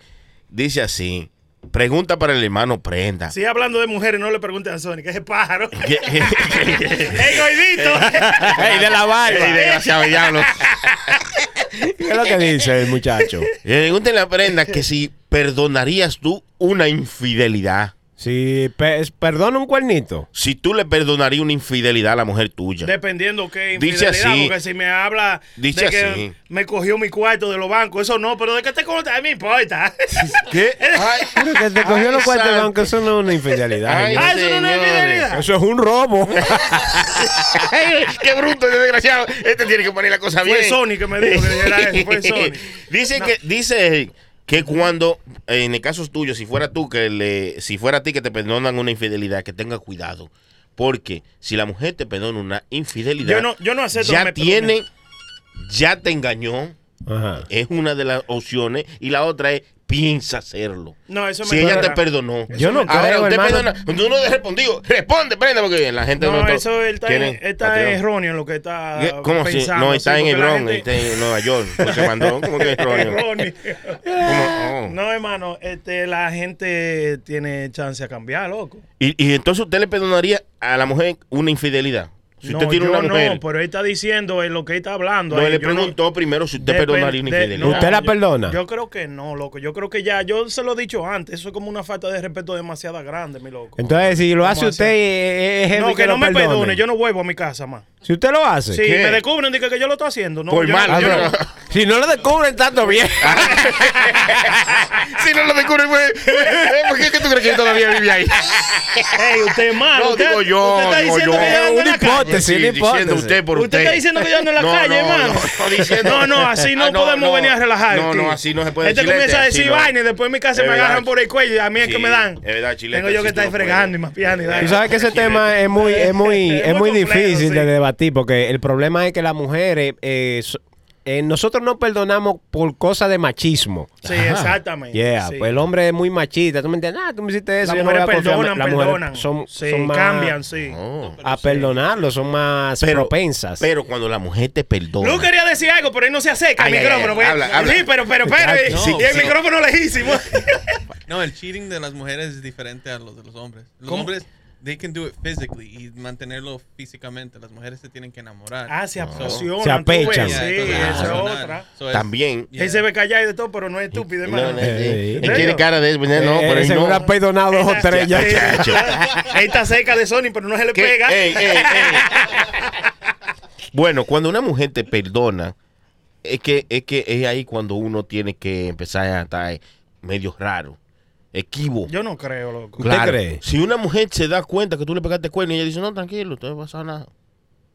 Dice así, pregunta para el hermano Prenda. Sigue hablando de mujeres, no le pregunten a Sony, que es pájaro. ¿Qué- ¡Ey, gordito! Ey, de la barba. Ey, desgraciado diablo. ¿Qué es lo que dice el muchacho? Pregúntale a Prenda que si perdonarías tú una infidelidad. Si pe- perdona un cuernito. Si tú le perdonarías una infidelidad a la mujer tuya. Dependiendo qué Dice infidelidad, así. porque si me habla Dice de que así. me cogió mi cuarto de los bancos, eso no, pero de que te consta, a mí me importa. ¿Qué? Ay, Pero que te cogió Ay, los cuartos de santo. banco, eso no es una infidelidad. Ay, ah, eso no es una infidelidad. Eso es un robo. Qué bruto, este desgraciado. Este tiene que poner la cosa bien. Fue Sony que me dijo que dijera eso, fue Sony. dice que dice que cuando en el caso tuyo, si fuera tú que le si fuera a ti que te perdonan una infidelidad, que tengas cuidado, porque si la mujer te perdona una infidelidad, Yo no- yo no acepto que ya me tiene ya te engañó, Ajá. es una de las opciones. Y la otra es piensa hacerlo. No, eso Si me ella te perdonó. Yo no Ahora, creo, usted hermano. perdona. Tú no le respondió. Responde, prenda, porque la gente No, to- eso él está, patrón. erróneo en lo que está. ¿Cómo así? pensando. No, está sí, en el porque la Bronx, gente- está en Nueva York. Porque mandó, ¿cómo que es erróneo? Erróneo. ¿Cómo? Oh. No, hermano, este, la gente tiene chance a cambiar, loco. Y, y entonces usted le perdonaría a la mujer una infidelidad. Si no, usted tiene yo una mujer. no, pero él está diciendo en lo que él está hablando. no, ahí, le yo no- preguntó primero si usted perdonaría una de- infidelidad. no, ¿Usted la perdona? Yo creo que no, loco. Yo creo que ya, yo se lo he dicho antes, eso es como una falta de respeto demasiado grande, mi loco. Entonces, si lo hace ¿Cómo usted, así? eh, es no, que, no lo me perdone. perdone, yo no vuelvo a mi casa más. Si usted lo hace. Si me descubren, dice que yo lo estoy haciendo. No, Por yo, yo no- no- Si no lo descubren, tanto bien. si no lo descubre, pues, ¿por qué es que tú crees que él todavía vive ahí? Ey, usted es malo. No, usted, digo yo, usted está digo diciendo yo. que yo ando en la calle. Sí, diciendo usted por Usted usted. está diciendo que yo ando en la No, calle, no, hermano. No, no, diciendo- No, no, así no, Ah, podemos venir a relajar. No, no, así no se puede Este comienza a decir no. vaina y después en mi casa me agarran por el cuello y a mí es que me dan. es verdad, chilete, Tengo yo que estar no fregando y mapeando y Tú vaina. sabes que ese tema es muy, es muy, Es muy difícil de debatir porque el problema es que las mujeres, eh, so- nosotros no perdonamos por cosas de machismo. Sí, exactamente. Yeah, sí. pues el hombre es muy machista. Tú me entiendes, ah, tú me hiciste eso. Las no mujeres confiar". perdonan, Las mujeres perdonan. Son, sí, son más cambian, sí. Oh. a perdonarlo, son más Pero- propensas. Pero cuando la mujer te perdona. Lu quería decir algo, pero él no se acerca Ay, al ay, micrófono. ay, pues. habla, habla. Sí, pero, pero, pero. y- No, y el sí. micrófono lejísimo. No, el cheating de las mujeres es diferente a los de los hombres. Los ¿Cómo? hombres, they can do it physically y mantenerlo físicamente. Las mujeres se tienen que enamorar. Ah, se apasionan. Se apechan. Sí, esa es otra. También. Él se ve callado y de todo, pero no es estúpido, No, hermano. no, Eh, él ¿en tiene cara de. No, Eh, pero él no. ha perdonado dos o tres ya. Él está cerca de Sony, pero no se le pega. Ey, ey, ey. Bueno, cuando una mujer te perdona, es que, es que es ahí cuando uno tiene que empezar a estar medio raro, equivo. Yo no creo, loco. ¿Usted cree? Si una mujer se da cuenta que tú le pegaste cuerno y ella dice, no, tranquilo, no ha pasado nada.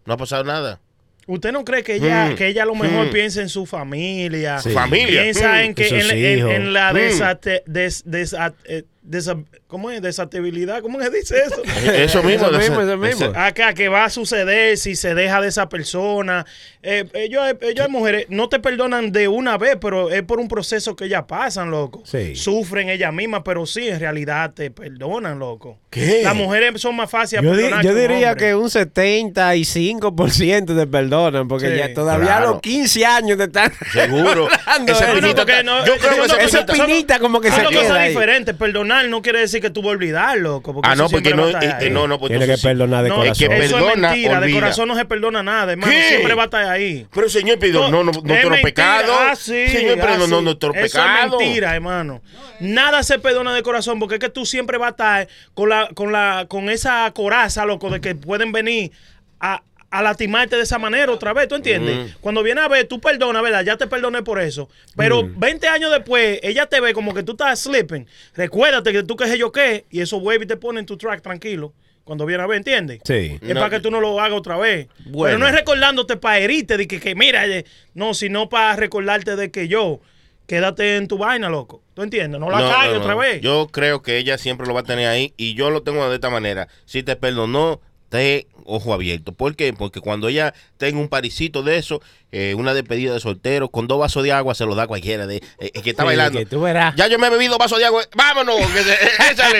No ha pasado nada. ¿Usted no cree que ella, Mm. que ella a lo mejor Mm. piensa en su familia? Sí. Familia. Piensa Mm. en que En en, sus en- hijos. en la Mm. desate- des- desa- eh, desa- ¿cómo es? desatabilidad. ¿Cómo se dice eso? Eso mismo. Eso mismo, eso mismo. Acá, que va a suceder si se deja de esa persona. Eh, ellos, ellos hay mujeres, no te perdonan de una vez, pero es por un proceso que ellas pasan, loco. Sí. Sufren ellas mismas, pero sí, en realidad te perdonan, loco. ¿Qué? Las mujeres son más fáciles a Yo, di- perdonar yo que un diría hombre. que un 75% te perdonan, porque Sí. ya todavía Claro. a los 15 años te están Seguro. Esa. No, no, no- yo creo que esa espinita como que Son se queda cosas ahí. diferentes. Perdonar no quiere decir que tú vas a olvidar, loco. porque Ah, no, porque siempre no, va a estar eh, eh, no, no, pues Tiene que perdonar de No, corazón. es que eso perdona, es mentira. De olvida. corazón no se perdona nada, hermano. ¿Qué? Siempre va a estar ahí. Pero señor, pido, no, no, no, Es no mentira. pecado. Ah, sí, señor, pero ah, no, no, sí. nuestro Eso pecado. es mentira, hermano. Nada se perdona de corazón porque es que tú siempre vas a estar con la, con la, con esa coraza, loco, de que pueden venir a, a lastimarte de esa manera otra vez, ¿tú entiendes? Mm. Cuando viene a ver, tú perdonas, ¿verdad? Ya te perdoné por eso. Pero Mm. 20 años después, ella te ve como que tú estás slipping. Recuérdate que tú qué sé yo qué, y eso vuelve y te pone en tu track tranquilo. Cuando viene a ver, ¿entiendes? Sí. Es No. para que tú no lo hagas otra vez. Bueno. Pero no es recordándote para herirte, de que, que mira, eh, no, sino para recordarte de que yo, quédate en tu vaina, loco. ¿Tú entiendes? No la No, otra vez. Yo creo que ella siempre lo va a tener ahí y yo lo tengo de esta manera. Si te perdonó, te ojo abierto. ¿Por qué? Porque cuando ella tenga un parisito de eso, eh, una despedida de soltero, con dos vasos de agua se lo da a cualquiera de eh, que está Sí, bailando. que tú verás. Ya yo me he bebido vasos de agua, vámonos, que se- échale.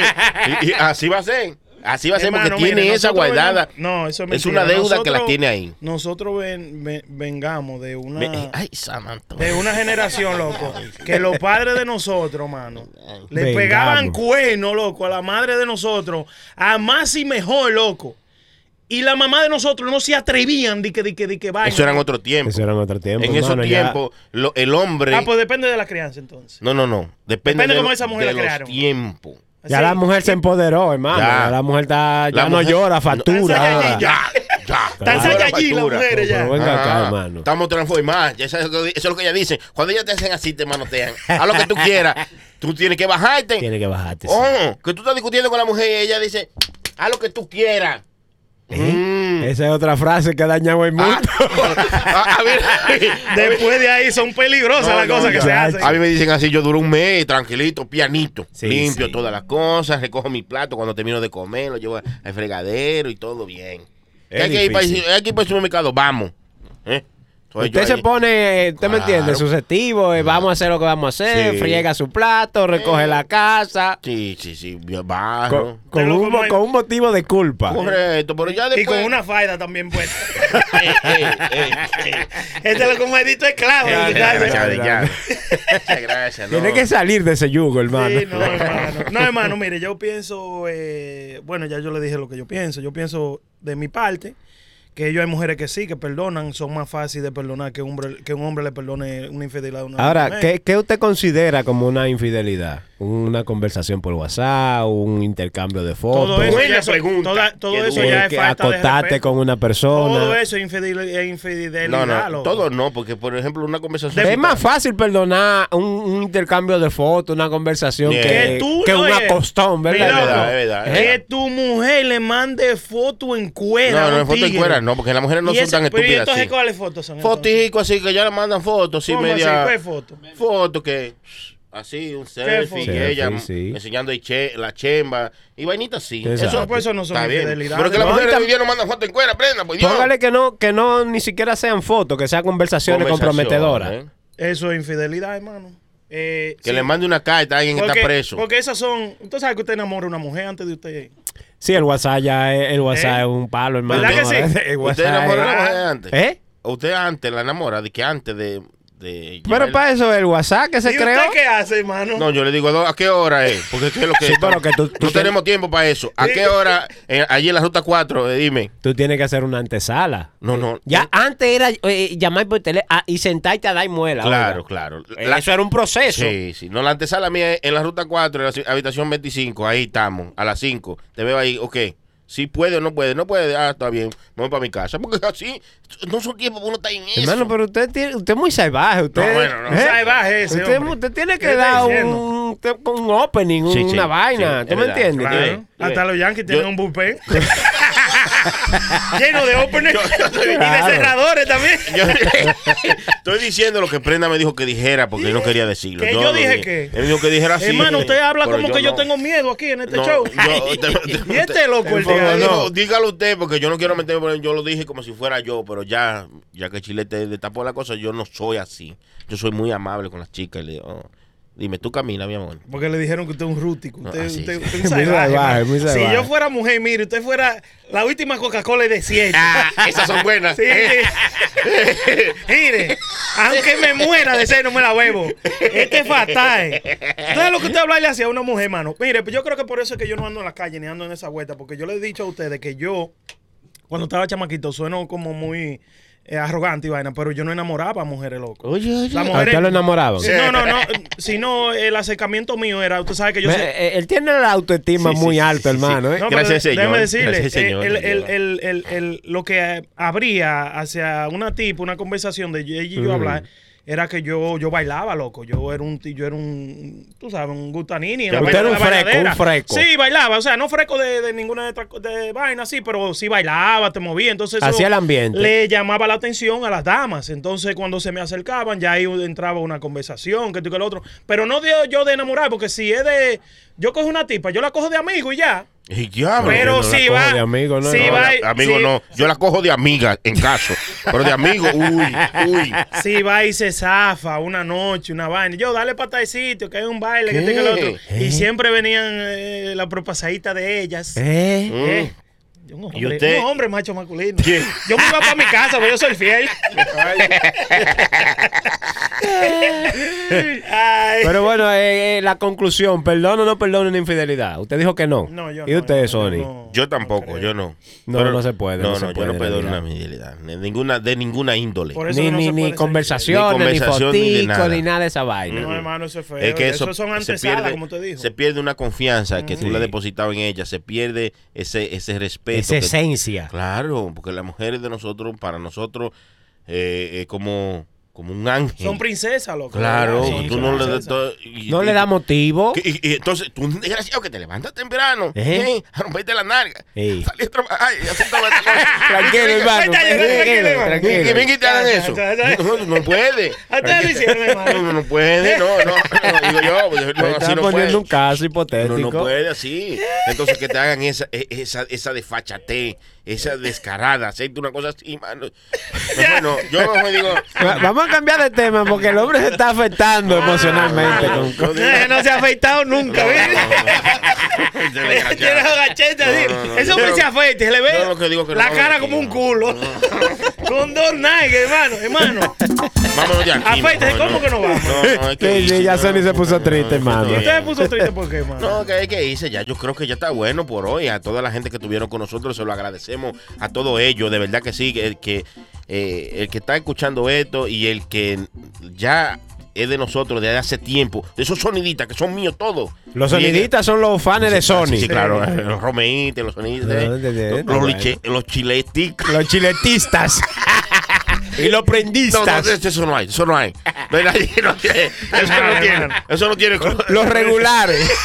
Y, y así va a ser. Así va a ser porque tiene mire, esa guardada. no, eso es, Es una deuda que la tiene ahí. Nosotros ven- ven- vengamos de una... Me- ay, Samantha. de una generación, loco, que los padres de nosotros, mano, le pegaban cuernos, loco, a la madre de nosotros, a más y mejor, loco. Y la mamá de nosotros no se atrevían de que, de que, de que vaina. Eso eran otro tiempo. Eso era en otro tiempo. En esos hermano, ya- tiempos, lo- el hombre. Ah, pues depende de la crianza, entonces. No, no, no. Depende, Depende de, cómo esa mujer de la los crearon. tiempos. Ya Sí. la mujer se empoderó, hermano. Ya. Ya. la mujer está, ya La no mujer- llora, factura. Ya, ya. Están Saiyajin las mujeres ya. Pero venga acá, Ajá. hermano. Estamos transformados. Eso, es lo que- eso es lo que ella dice. Cuando ellas te hacen así, te manotean. Haz lo que tú quieras. Tú tienes que bajarte. Tiene que bajarte. sí. Oh, que tú estás discutiendo con la mujer y ella dice, haz lo que tú quieras. Mm. Esa es otra frase que ha dañado el mundo. Ah, a, mí, Después de ahí son peligrosas No, las no, cosas que se hacen. a mí me dicen así, yo duro un mes tranquilito, pianito, Sí, limpio sí. todas las cosas, recojo mi plato cuando termino de comer, lo llevo al fregadero y todo bien. Es hay, que ir para, hay que ir para el supermercado, vamos. ¿Eh? Entonces Usted se ahí- pone, usted me entiende, susceptivo, eh, vamos a hacer lo que vamos a hacer, Sí. friega su plato, recoge la casa, Sí, sí, sí, yo bajo. con, un, como con un motivo de culpa. Correcto, pero ya después... Y con una faida también puesta. Eh, eh, eh, eh. Este es lo como edito esclavo. Ya, ya. Muchas gracias. no. Tiene que salir de ese yugo, hermano. Sí, no, hermano. No, hermano, mire, yo pienso, eh, bueno, ya yo le dije lo que yo pienso. Yo pienso de mi parte que ellos hay mujeres que sí, que perdonan, son más fáciles de perdonar que un hombre, que un hombre le perdone una infidelidad a una Ahora, mujer. ¿qué, qué usted considera como una infidelidad? ¿Una conversación por WhatsApp? ¿Un intercambio de fotos? Todo eso, Buena ya, pregunta. toda- todo eso ya es falta de respeto. con una persona. Todo eso es infidelidad. No, no, loco. todo no, porque por ejemplo una conversación... Es más fácil perdonar un, un intercambio de fotos, una conversación Yeah. que, Que tú, que un oye, acostón, ¿verdad? mira, Es verdad, es verdad, es Que tu mujer le mande foto en cuera. No, no, en foto en cuera, no, porque las mujeres no son tan pero ¿y estúpidas entonces así. cuáles fotos son? Fotico así que ya le mandan fotos, sí, media. ¿Qué foto? Fotos que. Así, un selfie, foto? y ella sí. enseñando che- la chemba y vainitas así. Exacto. Eso, Pues eso no son está bien. infidelidades. Pero que las No, mujeres tam- hoy día no mandan fotos en cuera, prenda, pues Dios. Póngale que no, que no ni siquiera sean fotos, que sean conversaciones Conversación, comprometedoras. ¿eh? Eso es infidelidad, hermano. Eh, Que sí, le mande una carta a alguien que está preso. Porque esas son. Usted sabe que usted enamora a una mujer antes de usted. Sí, el WhatsApp ya es, el WhatsApp ¿Eh? es un palo, hermano. ¿Verdad que sí? El ¿Usted WhatsApp a es- la mujer antes? ¿Eh? ¿O usted antes la enamora? De que antes de. De Pero para eso el WhatsApp que se ¿Y creó. usted qué hace, hermano? No, yo le digo, ¿a qué hora es? Porque ¿qué es lo que Sí, pero que tú- tú no tenemos tiempo para eso. ¿A qué hora? eh, allí en la ruta 4, eh, dime. Tú tienes que hacer una antesala. No, no. Ya antes era eh, llamar por teléfono y sentarte a dar muela. Claro, oiga. claro. Eh, Eso era un proceso. Sí, sí. No, la antesala mía es en la ruta 4, en la habitación 25. Ahí estamos, a las 5. Te veo ahí, ok. Si puede o no puede. No puede, ah, está bien. Me voy para mi casa. Porque así, no son tiempos uno está en eso. Hermano, pero usted, tiene, usted es muy salvaje. Usted, No, bueno, no. ¿eh? Salvaje ese usted, usted tiene ¿Qué que dar un, usted con un opening, Sí, una sí, vaina. sí, ¿Tú me verdad, entiendes? Claro. Hasta los Yankees tienen un bullpen. Lleno de openers y de cerradores también. Yo- estoy diciendo lo que Prenda me dijo que dijera porque él no quería decirlo. ¿Que yo dije dije. qué? Él dijo que dijera así. Hermano, usted habla como que yo tengo miedo aquí en este No, show. yo- te- y este loco el día no. no, dígalo usted, porque yo no quiero meterme. Yo lo dije como si fuera yo, pero ya, ya que Chile te destapó la cosa, yo no soy así. Yo soy muy amable con las chicas. y le digo, oh, dime, tú camina, mi amor. Porque le dijeron que usted es un rútico. Usted, Ah, sí, usted- sí. usted es un Muy salvaje, salvaje, Si salvaje. yo fuera mujer, mire, usted fuera la última Coca-Cola de desierto. Ah, esas son buenas. Sí. Mire, aunque me muera de sed, no me la bebo. Este es fatal. Entonces, lo que usted hablarle hacia una mujer, mano. Mire, pues yo creo que por eso es que yo no ando en la calle ni ando en esa vuelta. Porque yo le he dicho a ustedes que yo, cuando estaba chamaquito, sueno como muy eh, arrogante y vaina, pero yo no enamoraba a mujeres, loco. Oye, oye. La ¿A mujer usted lo enamoraban? Sí, No, no, no. Sino el acercamiento mío era, usted sabe que yo Ve, soy- eh, Él tiene la autoestima Sí, muy sí, alta, sí, sí. hermano. ¿eh? No, pero Gracias, de- señor. Déjeme decirle, Gracias, señor. eh, el- el- el- el- el- lo que habría hacia una tipo, una conversación de ella y yo Ujú. hablar, era que yo, yo bailaba, loco. Yo era un, yo era un, tú sabes, un gutanini. Usted era un bailadera. un freco. Sí, bailaba. O sea, no freco de, de ninguna de, de vaina, sí, pero sí bailaba, te movía. Entonces Hacía el ambiente. le llamaba la atención a las damas. Entonces, cuando se me acercaban, ya ahí entraba una conversación, que tú que el otro. Pero no de, yo de enamorar, porque si es de. Yo cojo una tipa, yo la cojo de amigo y ya. Y diablo. Pero no la si va. de amigo, no, si no, va, de amigo si- no. Yo la cojo de amiga en caso. Pero de amigo, uy, uy. Si va y se zafa una noche, una vaina. Yo, dale para tal sitio, que hay un baile, que tenga el otro. Y siempre venían eh, la propasaditas de ellas. ¿Eh? Eh, Un hombre, ¿Y usted? un hombre macho masculino. Yo me iba para mi casa, porque yo soy fiel. Ay. Pero bueno, eh, eh, la conclusión, perdón o no perdón una infidelidad. Usted dijo que no. No, yo ¿Y no, usted, yo Sony? no. Yo tampoco, yo no. No, no se puede, No, no no, se yo puede, no perdono una infidelidad. De ninguna, de ninguna índole. Por eso Ni, ni, conversaciones, ni, conversación, ni nada. ni nada de esa vaina. No, hermano, eso es feo. Es que eso, eso son se antesalas, pierde, como te dijo. se pierde una confianza que tú Sí. le has depositado en ella, se pierde ese, ese respeto. Esa que- esencia. Claro, porque las mujeres de nosotros, para nosotros, eh, es como, como un ángel. Son princesas, loco. Claro, Sí, tú no le y- No y- le da motivo. que- Y, y entonces, tú un desgraciado que te levantas temprano, ¿Eh? a romperte la narga, Sí. salir a trabajar. Tranquilo, hermano. Tranquilo. Que y te hagan eso. No, no puede. No, no, no puede, no, no, no, digo yo, pues, no, así está no poniendo puede. un caso No, hipotético. no puede así. Entonces que te hagan esa, e- esa, esa desfachate, esa descarada, hacerte una cosa así, mano. Bueno, yo me digo, Va- Vamos a cambiar de tema porque el hombre se está afectando emocionalmente. con- yo digo, Eh, No se ha afeitado nunca, no, ¿viste? no, no, Tiene así. No, no, no, Ese hombre se afeita, se le ve yo lo que digo que la no, cara no, como un no. culo. Con dos nalgas, hermano, hermano. Vámonos. Afeítese, mejor, ¿cómo que no vamos? No, no, es que hice, ya no, Sony se puso no, triste, no, hermano. no, Usted me puso triste por qué, hermano. No, que, que hice ya. Yo creo que ya está bueno por hoy. A toda la gente que estuvieron con nosotros, se lo agradecemos a todos ellos. De verdad que sí. El que, eh, el que está escuchando esto y el que ya es de nosotros desde hace tiempo. De esos soniditas que son míos todos. Los soniditas son los fans de Sony. Sí, sí, claro. Los romeites, los soniditas. No, de- los, liche- los chileticos. Los chiletistas. y los no, prendistas. eso no hay, eso no hay. Nadie, eso no tiene, eso no tiene. los regulares.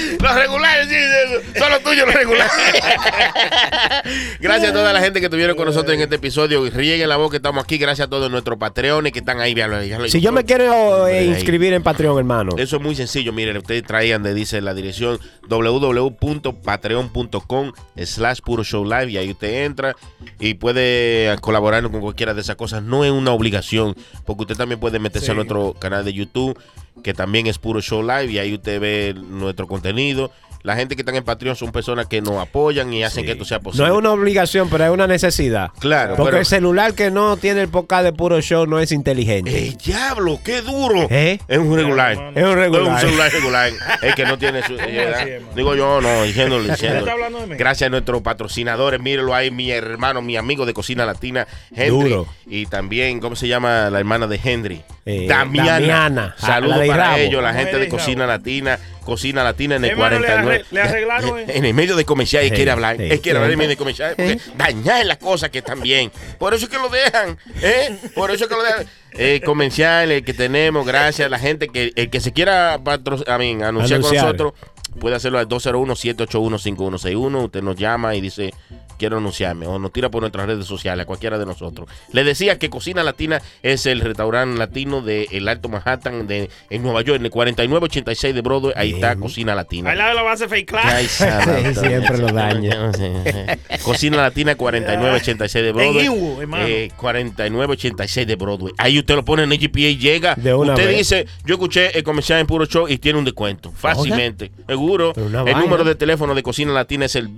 Los regulares, sí, sí, son los tuyos los regulares. gracias a toda la gente que estuvieron con nosotros en este episodio. Y rieguen la voz que estamos aquí. Gracias a todos nuestros patreones que están ahí. véanlo, ya lo- Si yo me quiero eh, inscribir en Patreon, hermano. Eso es muy sencillo. Miren, ustedes traían de dice la dirección www.patreon.com slash puro show live y ahí usted entra y puede colaborar con cualquiera de esas cosas. No es una obligación, porque usted también puede meterse Sí. a nuestro canal de YouTube, que también es puro show live y ahí usted ve nuestro contenido. La gente que están en Patreon son personas que nos apoyan y hacen que esto sea No posible. es una obligación, pero es una necesidad. Claro, Porque pero- el celular que no tiene el podcast de puro show no es inteligente. ¡Ey, diablo! ¡Qué duro! ¿Eh? Es un regular. hermano. Es un regular. Es un celular regular. Es que no tiene su. eh, digo yo, no, de mí? Gracias a nuestros patrocinadores. Mírenlo ahí, mi hermano, mi amigo de Cocina Latina, Henry. Duro. Y también, ¿cómo se llama la hermana de Henry? Eh, Damiana. Damiana. Ah, Saludos para ellos, la La gente de. Cocina Latina. Cocina Latina en el Hermano, le 49. arre- le arreglaron, eh. En el medio de comercial, él Sí, quiere hablar. sí, él quiere hablar en siempre. medio de comercial. Porque dañar las cosas que están bien. Por eso es que lo dejan. ¿eh? Por eso es que lo dejan. Eh, comercial, el que tenemos, gracias a la gente que el que se quiera patro- I mean, anunciar, Anunciar. con nosotros, puede hacerlo al 201-781-5161. Usted nos llama y dice, quiero anunciarme. O nos tira por nuestras redes sociales, a cualquiera de nosotros. Le decía que Cocina Latina es el restaurante latino de el Alto Manhattan de, en Nueva York, en el 4986 de Broadway. Ahí está Cocina Latina. Al lado de la base fake class. Ay, santo. Sí, siempre lo daña. Cocina Latina 4986 de Broadway. En Iwo, hermano. Eh, 4986 de Broadway. Ahí usted lo pone en HPA y llega. De una usted vez. dice, yo escuché el comercial en Puro Show y tiene un descuento. Fácilmente. Seguro. El vaina. número de teléfono de Cocina Latina es el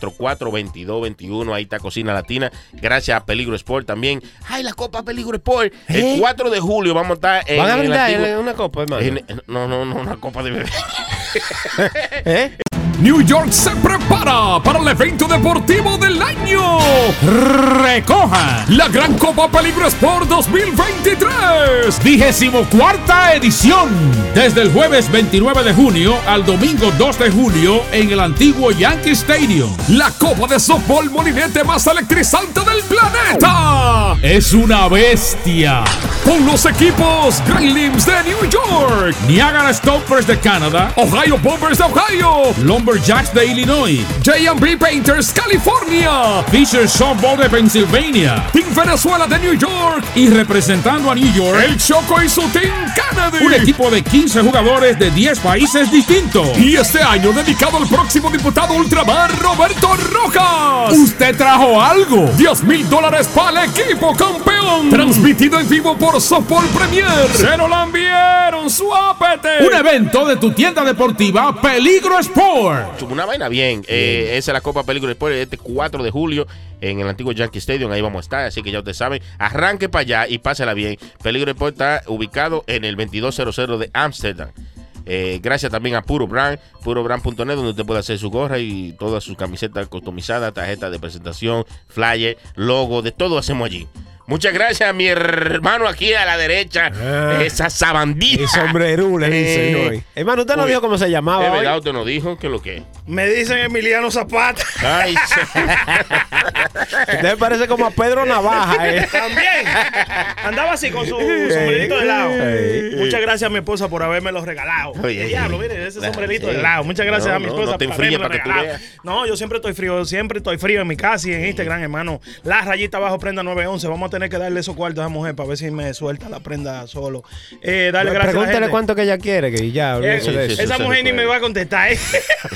212-544-2221. Ahí está Cocina Latina. Gracias a Peligro Sport también. Ay, la Copa Peligro Sport. ¿Eh? El 4 de julio vamos a estar en ¿Van a el brindar antiguo- en una copa, hermano? en- no, no, no, una copa de bebé. ¿Eh? New York se prepara para el evento deportivo del año. Recoja la Gran Copa Peligro Sport 2023. Vigésimo cuarta edición. Desde el jueves 29 de junio al domingo 2 de julio en el antiguo Yankee Stadium. La Copa de Softball molinete más electrizante del planeta. Es una bestia. Con los equipos Grand Limbs de New York, Niagara Stompers de Canadá, Ohio Bombers de Ohio, Lumberjacks de Illinois, J&B Painters California, Fisher Softball de Pennsylvania, Team Venezuela de New York y representando a New York, el Choco y su Team Kennedy. Un equipo de 15 jugadores de 10 países distintos. Y este año dedicado al próximo diputado ultramar Roberto Rojas. ¿Usted trajo algo? 10 mil dólares para el equipo campeón. Transmitido en vivo por Softball Premier. Se lo la enviaron, suápete. Un evento de tu tienda deportiva Peligro Sport. Una vaina bien. Eh, esa es la Copa Peligro Sport este 4 de julio en el antiguo Yankee Stadium. Ahí vamos a estar. Así que ya ustedes saben. Arranque para allá y pásela bien. Peligro Sport está ubicado en el 2200 de Amsterdam. Eh, gracias también a Puro Brand, purobrand.net, donde usted puede hacer su gorra y todas sus camisetas customizadas, tarjetas de presentación, flyer, logo, de todo hacemos allí. Muchas gracias a mi hermano aquí a la derecha, Ah. esa sabandija. Y sombrerú le dice Eh, hoy. Hermano, usted no Uy. dijo cómo se llamaba. Es hoy? verdad, usted nos dijo que lo que. Me dicen Emiliano Zapata. Ay, Usted parece como a Pedro Navaja. eh. También. Andaba así con su sombrerito de lado. Muchas gracias a mi esposa por haberme los regalado. Oye, Diablo, mire, ese sombrerito sí. de lado. Muchas gracias No, a mi no, esposa no te por enfríes haberme para que tú regalado. veas. No, yo siempre estoy frío, siempre estoy frío en mi casa y en Instagram, hermano. La rayita abajo prenda 911. Vamos a tener que darle esos cuartos a esa mujer para ver si me suelta la prenda solo. Eh, dale gracias a la gente. cuánto que ella quiere, que ya, Eh, sí, esa mujer ni me va a contestar. ¿eh?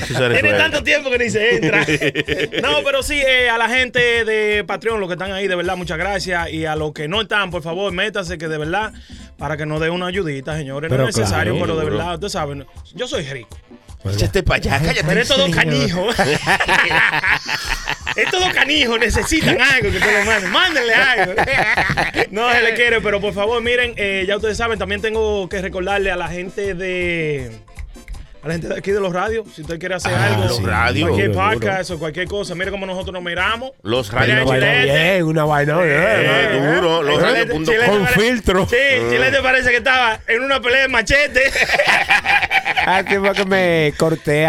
Tiene tanto tiempo que ni se entra. no, pero sí, eh, a la gente de Patreon, los que están ahí, de verdad, muchas gracias. Y a los que no están, por favor, métanse que de verdad, para que nos dé una ayudita, señores. Pero no es necesario, claro, pero de verdad, ustedes saben, yo soy rico. Échate para allá, cállate. Pero estos dos canijos. estos dos canijos necesitan algo que te lo manden. Mándenle algo. no se le quiere, pero por favor, miren, eh, ya ustedes saben, también tengo que recordarle a la gente de. A la gente de aquí de los radios, si usted quiere hacer Ah, algo, los radios. cualquier Duro, duro. podcast o cualquier cosa, mire cómo nosotros nos miramos. Los radios. Una vaina bien, una vaina bien. Eh, duro, los Chilete- radios.com. Chilete Con pare- filtro. Sí, Chilete parece que estaba en una pelea de machete. Ah, que fue que me corté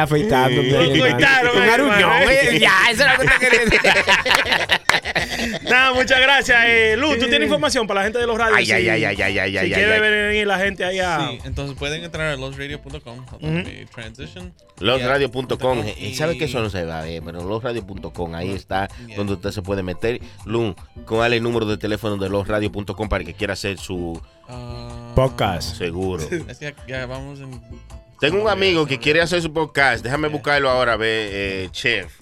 cortaron. Un aruñón, eh, Ya, eso es lo que te quería decir. Nada, muchas gracias. Eh, Luz, ¿tú tienes información para la gente de los radios? Ay, Si- ay, ay, ay, ay, ay, Si ay, quiere ay. venir la gente allá. Sí, entonces pueden entrar a losradio.com. Me Transition. Losradio.com. Y- Eh, ¿Sabe que eso no se va a ver? Pero losradio.com, ahí está Yeah. donde usted se puede meter. Lun, ¿cuál es el número de teléfono de losradio.com para el que quiera hacer su Ah, Podcast. seguro? es que ya vamos en. Tengo un amigo que quiere hacer su podcast. Déjame buscarlo ahora, ve, eh, chef.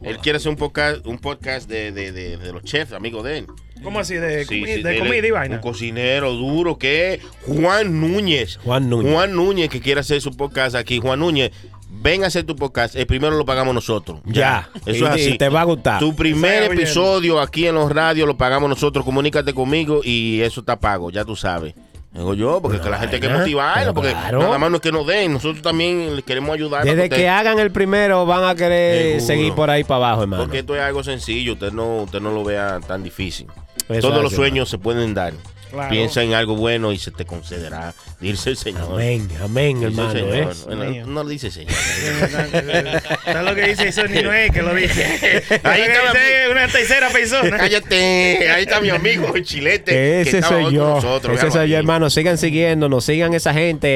Él quiere hacer un podcast, un podcast de, de, de, de los chefs, amigos de él. ¿Cómo así? De, Sí, comi- sí, de comida y vaina. Un cocinero duro que es Juan Núñez. Juan Núñez. Juan Núñez que quiere hacer su podcast aquí. Juan Núñez, ven a hacer tu podcast. El primero lo pagamos nosotros. Ya. Eso Y- es y así. te va a gustar. Tu primer oyendo. episodio aquí en los radios lo pagamos nosotros. Comunícate conmigo y eso está pago, ya tú sabes. Digo yo, porque Pero que la gente hay que motivarla, porque claro. nada más no es que nos den, nosotros también le queremos ayudar. Desde que hagan el primero van a querer Seguro. seguir por ahí para abajo, hermano. Porque esto es algo sencillo, usted no, usted no lo vea tan difícil. Eso Todos es los sueños se pueden dar. Claro. Piensa en algo bueno y se te concederá. Dice el Señor. Amén, amén, Dice el hermano. Señor. ¿eh? Bueno, no, dice Señor. ¿Sabes lo que dice? Eso ni no es que lo dice. Ahí está dice una tercera persona. Cállate. Ahí está mi amigo el chilete. que Ese estaba soy yo. nosotros, Ese soy yo, hermano. Sigan siguiéndonos, sigan esa gente,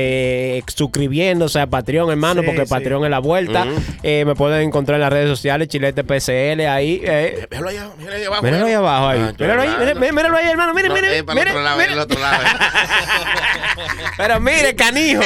eh, suscribiéndose a Patreon, hermano, Sí, porque sí. Patreon es la vuelta. Eh, me pueden encontrar en las redes sociales, Chilete PCL, ahí. Eh. Míralo ahí abajo. Míralo ahí abajo, ahí. Ah, míralo ahí, míralo, míralo ahí, hermano. Mire, No, mire, mire, lado, mire. el otro lado. Pero mire, canijo.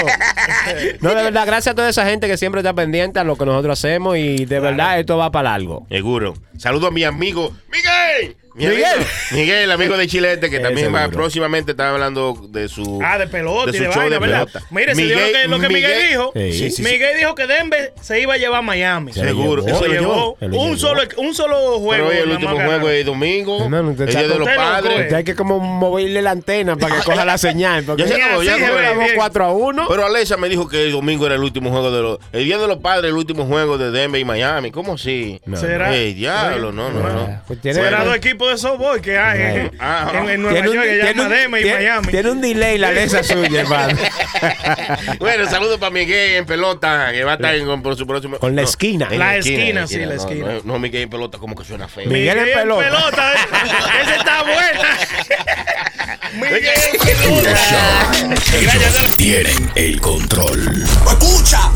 No, de verdad, gracias a toda esa gente que siempre está pendiente a lo que nosotros hacemos y de verdad esto va para largo. Seguro. Saludo a mi amigo Miguel. Mi Miguel. amigo, Miguel, amigo de Chilete, que también va próximamente estar hablando de su Ah, de pelota y su de show vaina, ¿verdad? pelota. Mire, se dio lo que, lo que Miguel, dijo. Sí. Sí, sí, sí. Miguel dijo que Denver se iba a llevar a Miami. Se Seguro, Se lo llevó llevó. Se lo un solo, un solo juego. Pero hoy el último juego es domingo. Hermano, usted el día de los padres. Usted hay que como moverle la antena para que coja la señal. Porque Ya se acabó, ya Sí, acabó. sí, estamos bien. 4 a 1. Pero Alexa me dijo que el domingo era el último juego de los. El día de los padres, el último juego de Denver y Miami. ¿Cómo así? No, ¿Será? Diablo, no, no, no. Será dos equipos de softball que hay en, Ah, en- en Nueva Tiene un, York, que llama Denver y tiene- Miami. tiene un delay la Alexa suya, hermano. Bueno, saludos para Miguel en pelota, que va a estar en- por su próximo. Con la no, esquina. en La esquina, sí, la no, esquina. No, no, Miguel en pelota, como que suena feo. Miguel en pelota. pelota. Ese está buena. Miguel en Ellos pelota. tienen el control. Escucha,